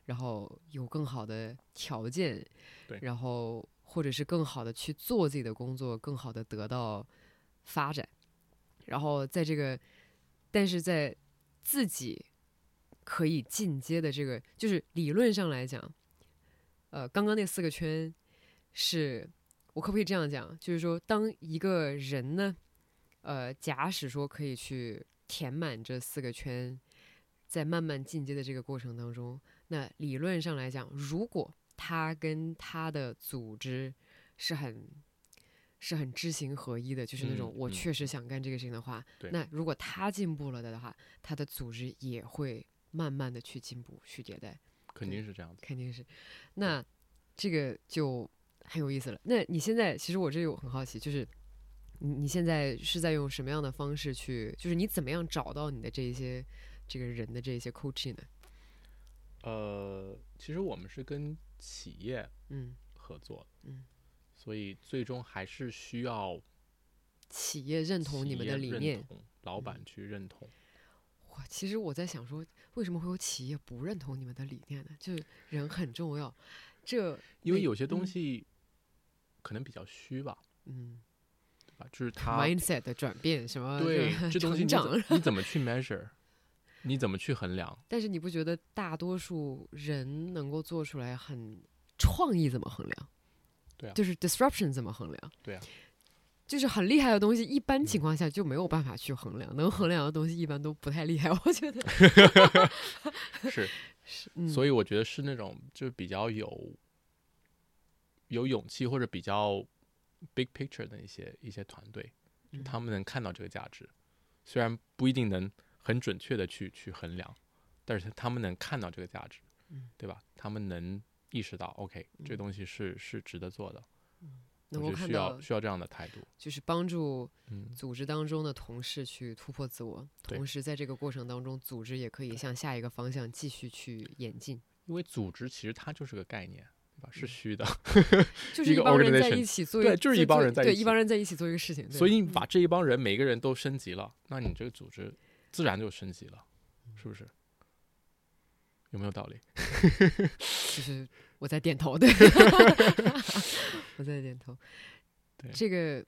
然后有更好的条件，对然后或者是更好的去做自己的工作，更好的得到发展，然后在这个，但是在自己可以进阶的这个，就是理论上来讲，呃，刚刚那四个圈是我可不可以这样讲？就是说，当一个人呢，呃，假使说可以去填满这四个圈，在慢慢进阶的这个过程当中，那理论上来讲，如果他跟他的组织是很是很知行合一的，就是那种我确实想干这个事情的话，对那如果他进步了的话，他的组织也会慢慢的去进步、去迭代。肯定是这样子。肯定是。那这个就很有意思了。那你现在，其实我这里我很好奇，就是你你现在是在用什么样的方式去，就是你怎么样找到你的这一些这个人的这一些 coaching 呢？呃，其实我们是跟企业嗯，合作，嗯，所以最终还是需要企业认同你们的理念。老板嗯去认同。哇，其实我在想说，为什么会有企业不认同你们的理念呢？就是人很重要，这因为有些东嗯西可能比较虚吧，嗯对吧？就是他，mindset 的转变什么对这东西你成长怎，你怎么去 measure？你怎么去衡量？但是你不觉得大多数人能够做出来很创意怎么衡量？对啊就是 disruption 怎么衡量？对啊，就是很厉害的东西，一般嗯情况下就没有办法去衡量，能衡量的东西一般都不太厉害，我觉得。是，是，嗯，所以我觉得是那种就比较有有勇气或者比较 big picture 的一些一些团队，他们能看到这个价值，虽然不一定能很准确的去去衡量，但是他们能看到这个价值，嗯对吧？他们能意识到，OK，这东西是是值得做的，能够看我需要到需要这样的态度。就是帮助嗯，组织当中的同事去突破自我，对同时在这个过程当中，组织也可以向下一个方向继续去演进。因为组织其实它就是个概念，对吧？是嗯虚的，就是一帮人在一起做一个，对就是一帮人在一起一帮人在一起做一个事情。所以你嗯把这一帮人每个人都升级了，那你这个组织自然就升级了，是不是？有没有道理？就是 我在点头，对，我在点头。对这个，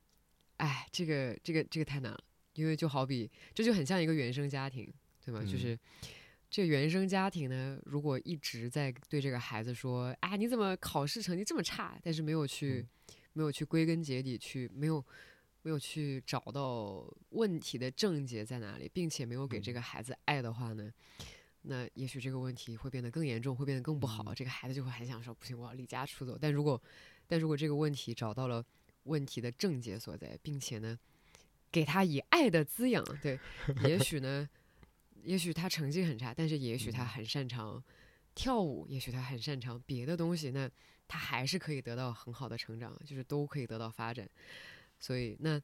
哎，这个这个这个太难了，因为就好比这就很像一个原生家庭，对吗？就嗯是这原生家庭呢，如果一直在对这个孩子说：“啊，你怎么考试成绩这么差？”但是没有去、嗯没有去归根结底去没有。没有去找到问题的症结在哪里，并且没有给这嗯个孩子爱的话呢，那也许这个问题会变得更严重，会变得更不好。嗯这个孩子就会很想说：“不行，我要离家出走。”但如果，但如果这个问题找到了问题的症结所在，并且呢，给他以爱的滋养，对，也许呢，也许他成绩很差，但是也许他嗯。很擅长跳舞，也许他很擅长别的东西，那他还是可以得到很好的成长，就是都可以得到发展。所以，那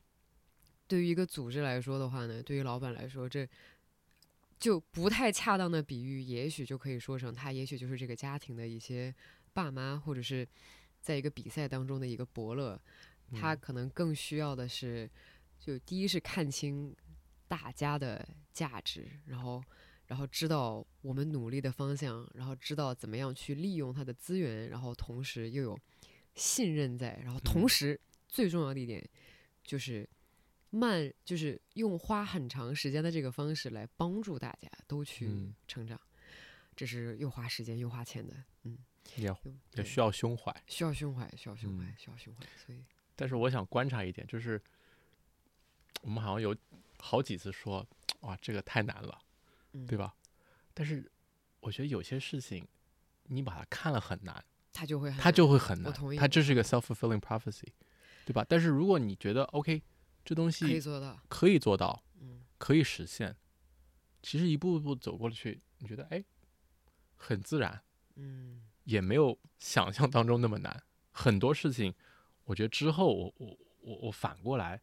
对于一个组织来说的话呢，对于老板来说，这就不太恰当的比喻，也许就可以说成他也许就是这个家庭的一些爸妈，或者是在一个比赛当中的一个伯乐，他嗯。可能更需要的是，就第一是看清大家的价值，然后然后知道我们努力的方向，然后知道怎么样去利用他的资源，然后同时又有信任在，然后同嗯时最重要的一点就是慢，就是用花很长时间的这个方式来帮助大家都去嗯成长。这是又花时间又花钱的，嗯，也也需要胸怀。需要胸怀，需要胸怀，嗯需要胸怀，所以但是我想观察一点，就是我们好像有好几次说，哇，这个太难了，嗯对吧？但是我觉得有些事情，你把它看了很难，它就会很难我同意，它这是一个 self fulfilling prophecy，对吧？但是如果你觉得 OK，这东西可以西做到，可以做到，嗯可以实现，其实一步一步走过去，你觉得哎，很自然，嗯也没有想象当中那么难。很多事情，我觉得之后我我我我反过来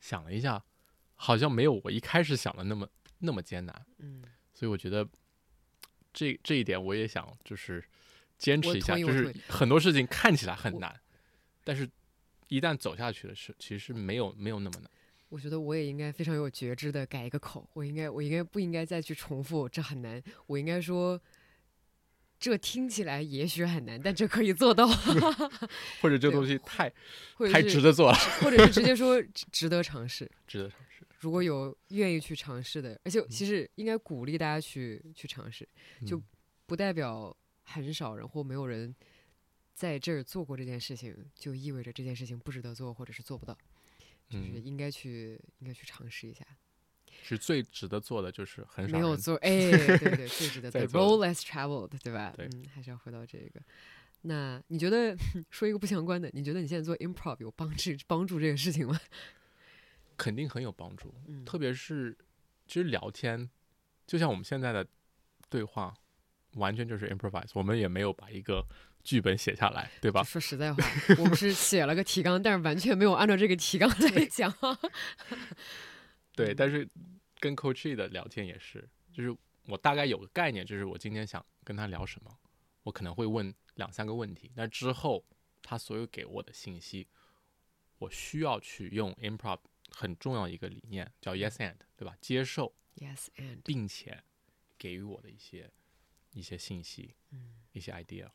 想了一下，好像没有我一开始想的那么那么艰难。嗯，所以我觉得这这一点我也想就是坚持一下，就是很多事情看起来很难，但是一旦走下去的是，其实没有没有那么难。我觉得我也应该非常有觉知的改一个口，我应该我应该不应该再去重复这很难，我应该说。这听起来也许很难，但这可以做到，或者这东西太太值得做了，或者是直接说 值值得尝试。值得尝试。如果有愿意去尝试的，而且其实应该鼓励大家去去尝试，就嗯不代表很少人或没有人在这儿做过这件事情，就意味着这件事情不值得做或者是做不到，就是嗯，应该去应该去尝试一下。是最值得做的就是很少没有做，哎，对对，最值得 the 做 road less traveled，对吧？对嗯，还是要回到这个。那你觉得 说一个不相关的，你觉得你现在做 improv 有帮助帮助这个事情吗？肯定很有帮助。嗯，特别是其实聊天，就像我们现在的对话，完全就是 improvise，我们也没有把一个剧本写下来，对吧？说实在话，我们是写了个提纲，但是完全没有按照这个提纲来讲。对，嗯但是跟 Coach E 的聊天也是，就是我大概有个概念，就是我今天想跟他聊什么，我可能会问两三个问题，那之后他所有给我的信息，我需要去用 improv 很重要一个理念叫 yes and，对吧？接受 yes and 并且给予我的一些一些信息，嗯一些 idea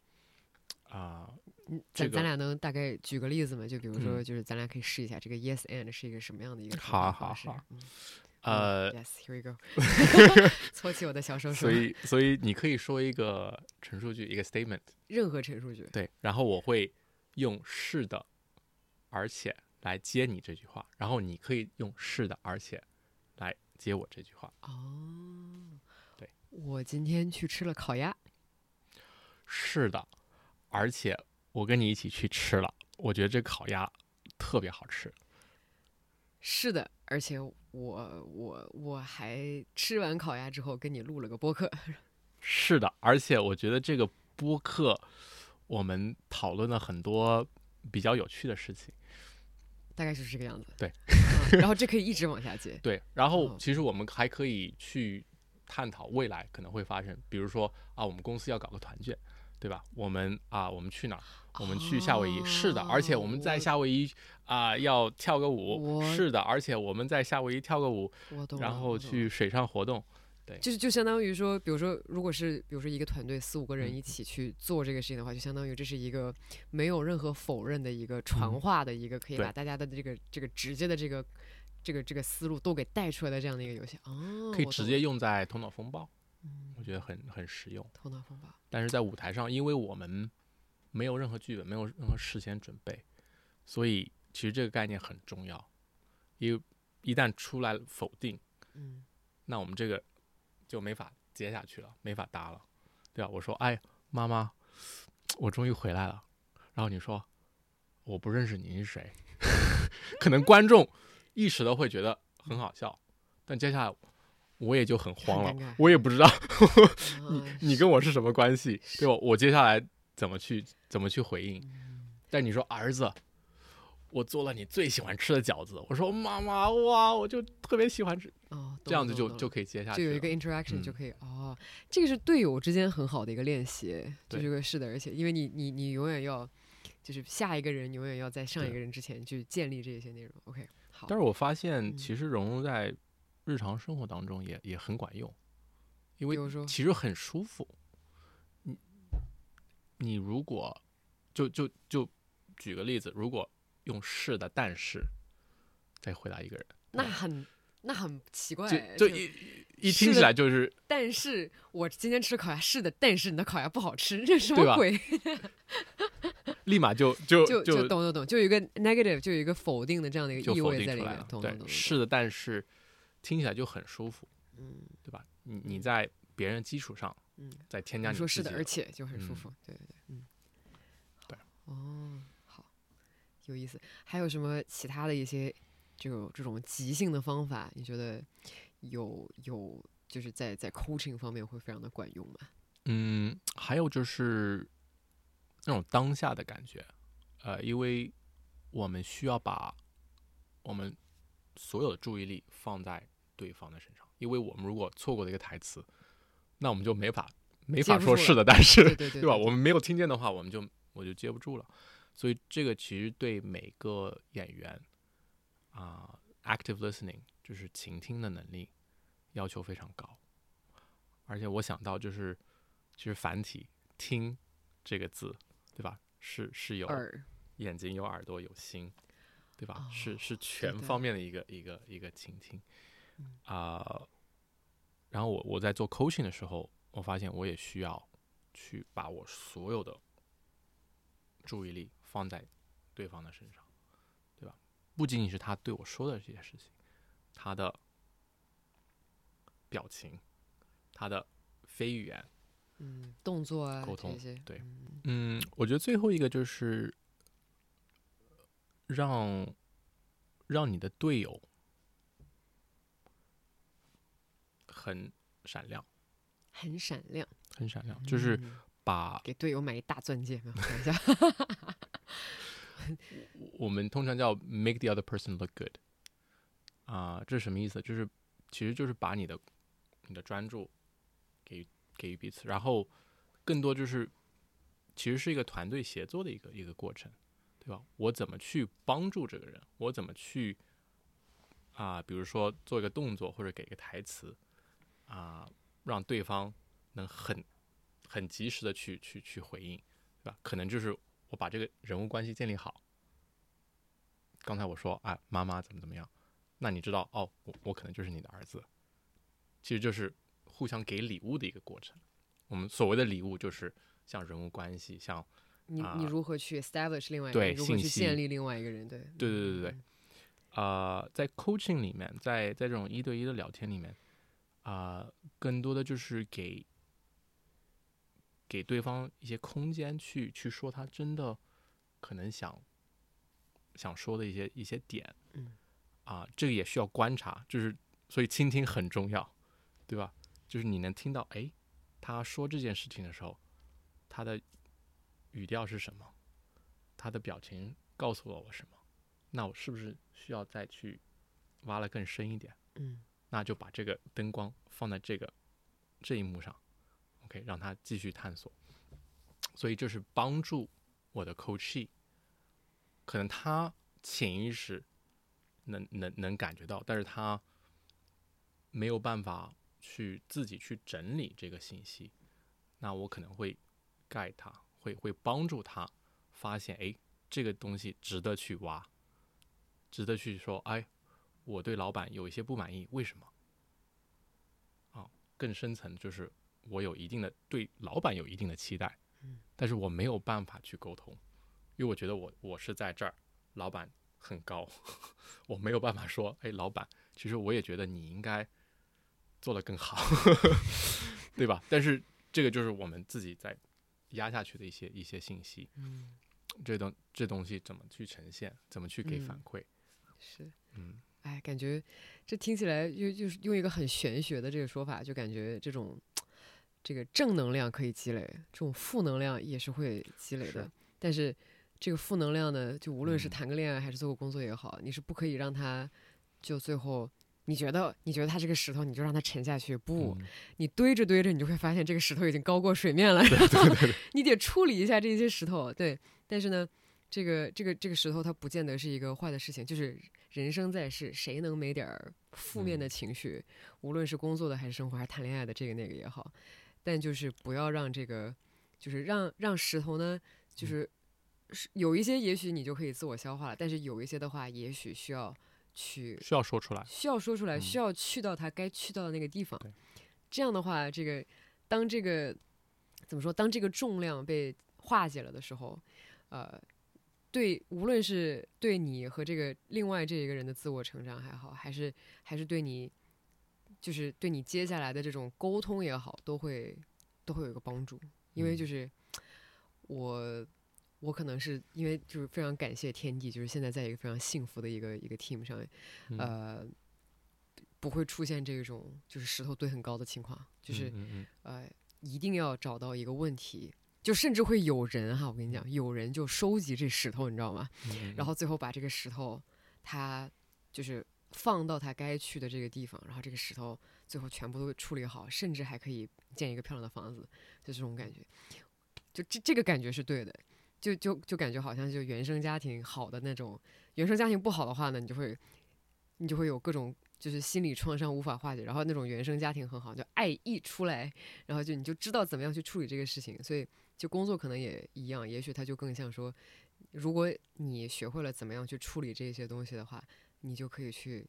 啊、嗯这个咱咱俩能大概举个例子吗？就比如说，嗯就是咱俩可以试一下这个 yes and 是一个什么样的一个好啊好好呃，，yes，here we go，搓起我的小手手。所以所以你可以说一个陈述句，一个 statement。任何陈述句，对，然后我会用是的，而且来接你这句话，然后你可以用是的，而且来接我这句话。哦，对，我今天去吃了烤鸭，是的，而且我跟你一起去吃了，我觉得这烤鸭特别好吃。是的，而且我我我还吃完烤鸭之后跟你录了个播客，是的，而且我觉得这个播客我们讨论了很多比较有趣的事情。大概就是这个样子。对嗯然后这可以一直往下接。对，然后哦其实我们还可以去探讨未来可能会发生，比如说啊，我们公司要搞个团建，对吧？我们啊，我们去哪儿？我们去夏威夷，是的，而且我们在夏威夷啊、要跳个舞，是的，而且我们在夏威夷跳个舞。然后去水上活动。就是就相当于说，比如说，如果是比如说一个团队四五个人嗯一起去做这个事情的话，就相当于这是一个没有任何否认的一个传嗯话的一个，可以把大家的这个这个直接的这个这个这个思路都给带出来的这样的一个游戏。哦，可以直接用在头脑风暴，嗯我觉得很很实用。头脑风暴。但是在舞台上，因为我们没有任何剧本，没有任何事先准备，所以其实这个概念很重要。因为一旦出来否定，嗯那我们这个就没法接下去了，没法搭了，对吧？我说，哎，妈妈，我终于回来了。然后你说，我不认识你是谁，可能观众一时都会觉得很好笑，但接下来我也就很慌了我也不知道 你啊你跟我是什么关系，对吧？我接下来怎么去怎么去回应？但你说儿子，我做了你最喜欢吃的饺子，我说妈妈哇，我就特别喜欢吃，哦，这样子就就可以接下去。就有一个 interaction 嗯就可以、哦，这个是队友之间很好的一个练习，就是个是的，而且因为你你你永远要，就是下一个人永远要在上一个人之前去建立这些内容。OK，好，但是我发现嗯其实融入在日常生活当中也也很管用，因为其实很舒服。你你如果就就就举个例子，如果用是的，但是再回答一个人，那很那很奇怪，就一一听起来就是，但是我今天吃烤鸭是的，但是你的烤鸭不好吃，这什么鬼？立马就就 就就懂懂懂，就有一个 negative，就有一个否定的这样的一个意味在里面懂懂，懂。是的，但是听起来就很舒服，嗯，对吧？你你在别人基础上，嗯，再添加你你说是的，而且就很舒嗯服。对对对，嗯，对。哦，好，有意思。还有什么其他的一些就这种即兴的方法？你觉得有有就是在在 coaching 方面会非常的管用吗？嗯，还有就是那种当下的感觉，呃，因为我们需要把我们所有的注意力放在对方的身上，因为我们如果错过了一个台词，那我们就没法没法说是的，但是对 吧？对我们没有听见的话，我们就我就接不住了。所以这个其实对每个演员啊、a c t i v e listening 就是倾听的能力要求非常高。而且我想到就是，其实繁体“听”这个字，对吧？是是有眼睛、有耳朵、有心，对吧？是哦是全方面的一个一个一个倾听嗯啊、然后我我在做 coaching 的时候，我发现我也需要去把我所有的注意力放在对方的身上，对吧？不仅仅是他对我说的这些事情，他的表情，他的非语言，嗯动作啊沟通对嗯。嗯，我觉得最后一个就是让让你的队友很闪亮，很闪亮，很闪亮，就是嗯把给队友买一大钻戒，没有开玩笑。我们通常叫 make the other person look good 啊、这是什么意思？就是其实就是把你的你的专注给予给予彼此，然后更多就是其实是一个团队协作的一个一个过程，对吧？我怎么去帮助这个人？我怎么去啊、比如说做一个动作或者给一个台词啊、让对方能很很及时的去去去回应，对吧？可能就是我把这个人物关系建立好。刚才我说啊，妈妈怎么怎么样，那你知道哦，我我可能就是你的儿子，其实就是互相给礼物的一个过程。我们所谓的礼物，就是像人物关系，像你啊你如何去 establish 另外一个人，如何去建立另外一个人？对对对对对嗯呃，在 coaching 里面，在在这种一对一的聊天里面，啊、更多的就是给给对方一些空间去去说他真的可能想想说的一些一些点，嗯，啊、这个也需要观察，就是所以倾听很重要，对吧？就是你能听到，哎，他说这件事情的时候，他的语调是什么，他的表情告诉了我什么。那我是不是需要再去挖了更深一点？嗯那就把这个灯光放在这个这一幕上，OK，让他继续探索。所以这是帮助我的 coach，可能他潜意识能能能感觉到，但是他没有办法去自己去整理这个信息。那我可能会 guide 他，会会帮助他发现，哎，这个东西值得去挖。值得去说，哎，我对老板有一些不满意，为什么？啊，更深层就是我有一定的对老板有一定的期待，嗯，但是我没有办法去沟通，因为我觉得我我是在这儿，老板很高，我没有办法说，哎，老板，其实我也觉得你应该做得更好，对吧？但是这个就是我们自己在压下去的一些一些信息，嗯，这东这东西怎么去呈现，怎么去给反嗯馈，是。嗯哎，感觉这听起来又就是用一个很玄学的这个说法，就感觉这种这个正能量可以积累，这种负能量也是会积累的是。但是这个负能量呢，就无论是嗯谈个恋爱还是做个工作也好，你是不可以让它就最后你觉得你觉得它是个石头，你就让它沉下去。不，嗯你堆着堆着，你就会发现这个石头已经高过水面了，你得处理一下这些石头。对，但是呢，这个这个这个石头它不见得是一个坏的事情，就是人生在世，谁能没点儿负面的嗯情绪？无论是工作的还是生活还是谈恋爱的，这个那个也好，但就是不要让这个，就是让让石头呢，就是是有一些也许你就可以自我消化了，但是有一些的话，也许需要去需要说出来。需要说出来，嗯需要去到他该去到的那个地方。这样的话，这个当这个怎么说？当这个重量被化解了的时候，呃，对，无论是对你和这个另外这一个人的自我成长还好，还是还是对你，就是对你接下来的这种沟通也好，都会都会有一个帮助。因为嗯就是我。我可能是因为就是非常感谢天地，就是现在在一个非常幸福的一个一个 team 上面，嗯呃，不会出现这种就是石头堆很高的情况，就是、嗯嗯呃，一定要找到一个问题，就甚至会有人哈，我跟你讲，有人就收集这石头，你知道吗？然后最后把这个石头，它就是放到它该去的这个地方，然后这个石头最后全部都处理好，甚至还可以建一个漂亮的房子，就这种感觉，就这这个感觉是对的。就就就感觉好像就原生家庭好的那种，原生家庭不好的话呢，你就会你就会有各种就是心理创伤无法化解，然后那种原生家庭很好，就爱溢出来，然后就你就知道怎么样去处理这个事情，所以就工作可能也一样，也许他就更像说，如果你学会了怎么样去处理这些东西的话，你就可以去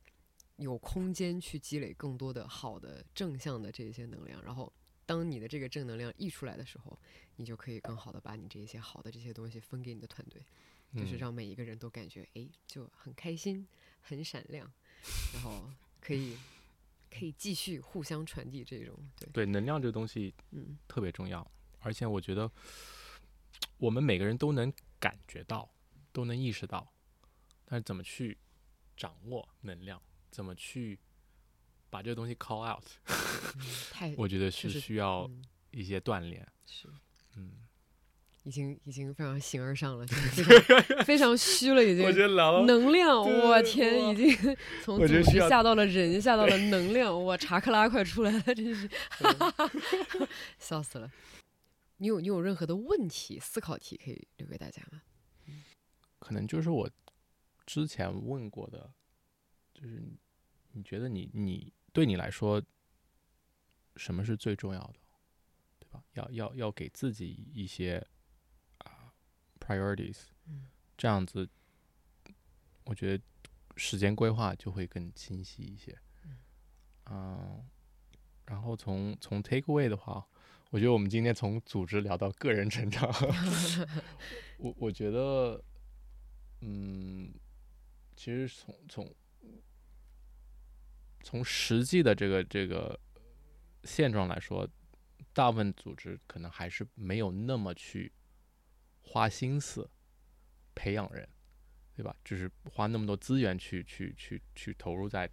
有空间去积累更多的好的正向的这些能量，然后当你的这个正能量溢出来的时候，你就可以更好的把你这些好的这些东西分给你的团队。就是嗯。让每一个人都感觉哎就很开心、很闪亮，然后可以可以继续互相传递这种对，对能量这个东西嗯。特别重要，而且我觉得我们每个人都能感觉到，都能意识到，但是怎么去掌握能量，怎么去把这个东西 call out，嗯太 我觉得是需要嗯一些锻炼。是嗯，已经已经非常形而上了，就是非常非常虚了，已经。得聊能量，我天，已经 从下到了人，下到了 能量，哇，查克拉快出来了，真是，笑死了。你有你有任何的问题、思考题可以留给大家吗？可能就是我之前问过的，就是你你觉得你你对你来说，什么是最重要的，对吧？要要要给自己一些啊、priorities，嗯这样子，我觉得时间规划就会更清晰一些。嗯，然后从从 take away 的话，我觉得我们今天从组织聊到个人成长，我我觉得，嗯，其实从从从实际的这个这个现状来说，大部分组织可能还是没有那么去花心思培养人，对吧？就是花那么多资源去去去去投入在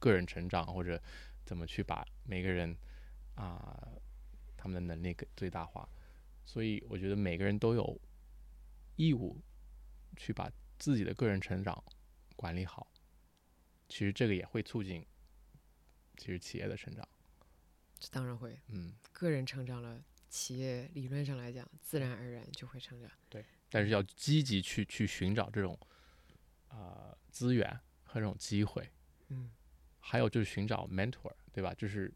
个人成长，或者怎么去把每个人啊、他们的能力给最大化。所以我觉得每个人都有义务去把自己的个人成长管理好。其实这个也会促进其实企业的成长。这当然会，嗯，个人成长了，企业理论上来讲，自然而然就会成长。对但是要积极去去寻找这种啊、资源和这种机会。嗯还有就是寻找 mentor，对吧？就是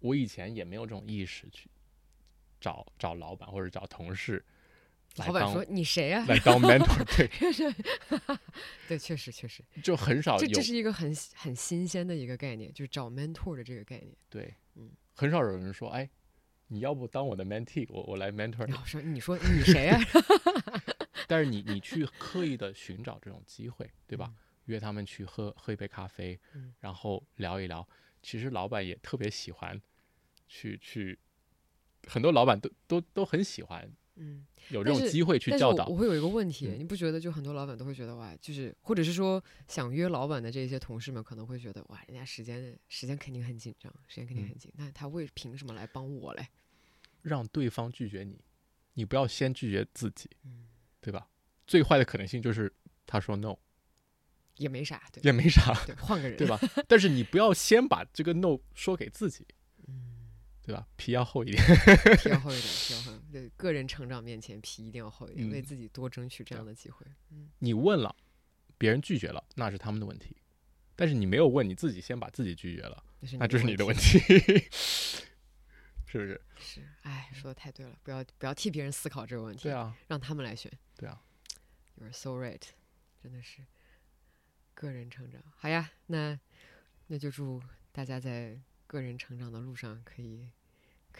我以前也没有这种意识去找找老板或者找同事老板说：“你谁呀、来当 mentor，对，对，确实确实，就很少有这这是一个很很新鲜的一个概念，就是找 mentor 的这个概念。对，嗯很少有人说，哎，你要不当我的 mentee，我我来 mentor 你然。后说：“你说你谁呀、但是你你去刻意的寻找这种机会，对吧？嗯约他们去喝喝一杯咖啡，嗯然后聊一聊。其实老板也特别喜欢去去，很多老板都都都很喜欢嗯，有这种机会去教导。我我会有一个问题，嗯你不觉得就很多老板都会觉得哇，就是或者是说想约老板的这些同事们可能会觉得哇，人家时间时间肯定很紧张，时间肯定嗯很紧，那他为凭什么来帮我嘞？让对方拒绝你，你不要先拒绝自己，嗯，对吧？最坏的可能性就是他说 no，也没啥，对也没啥，对，换个人，对？吧？但是你不要先把这个 no 说给自己，嗯，对吧？皮要厚一点。皮要厚一点，皮要厚，对，个人成长面前皮一定要厚一点，为嗯自己多争取这样的机会。嗯，你问了，别人拒绝了，那是他们的问题。但是你没有问，你自己先把自己拒绝了，那就是你的问题。题，是不是？是，哎，说的太对了，不要不要替别人思考这个问题，对，啊，让他们来选。对啊，You're so right，真的是个人成长，好呀，那那就祝大家在个人成长的路上可以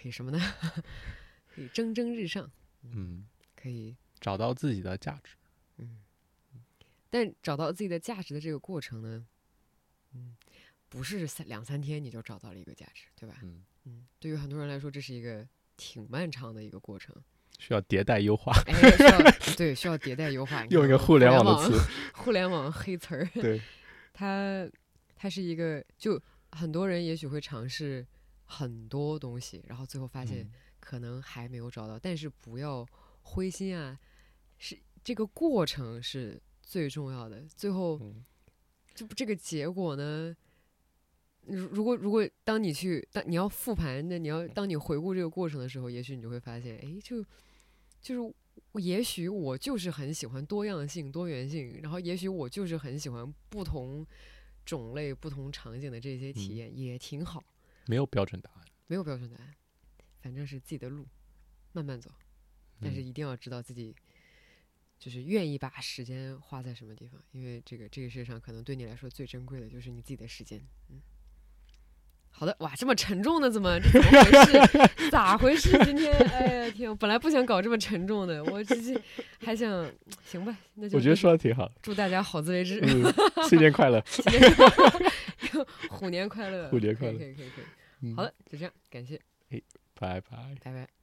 可以什么呢？可以蒸蒸日上，嗯，可以找到自己的价值。嗯，但找到自己的价值的这个过程呢，嗯，不是三两三天你就找到了一个价值，对吧？嗯，嗯，对于很多人来说，这是一个挺漫长的一个过程。需要迭代优化，哎，需要对需要迭代优化，用一个互联网网的词。互联网黑词儿，对，它它是一个，就很多人也许会尝试很多东西，然后最后发现嗯可能还没有找到，但是不要灰心啊，是这个过程是最重要的，最后就这不这个结果呢？如如果如果当你去当你要复盘，那你要当你回顾这个过程的时候，也许你就会发现，哎，就就是也许我就是很喜欢多样性、多元性，然后也许我就是很喜欢不同种类、不同场景的这些体嗯验，也挺好。没有标准答案。没有标准答案，反正是自己的路，慢慢走。但是嗯一定要知道自己就是愿意把时间花在什么地方，因为这个这个世界上可能对你来说最珍贵的就是你自己的时间。嗯，好的，哇，这么沉重的，怎么这怎么回事？咋回事？今天，哎呀天，我本来不想搞这么沉重的，我直接还想，行吧，那就我觉得说的挺好。祝大家好自为之，嗯，新年快乐。新年 快乐虎年快乐，虎年快乐可以可以可以可以。嗯好了，就这样，感谢，拜拜。拜拜。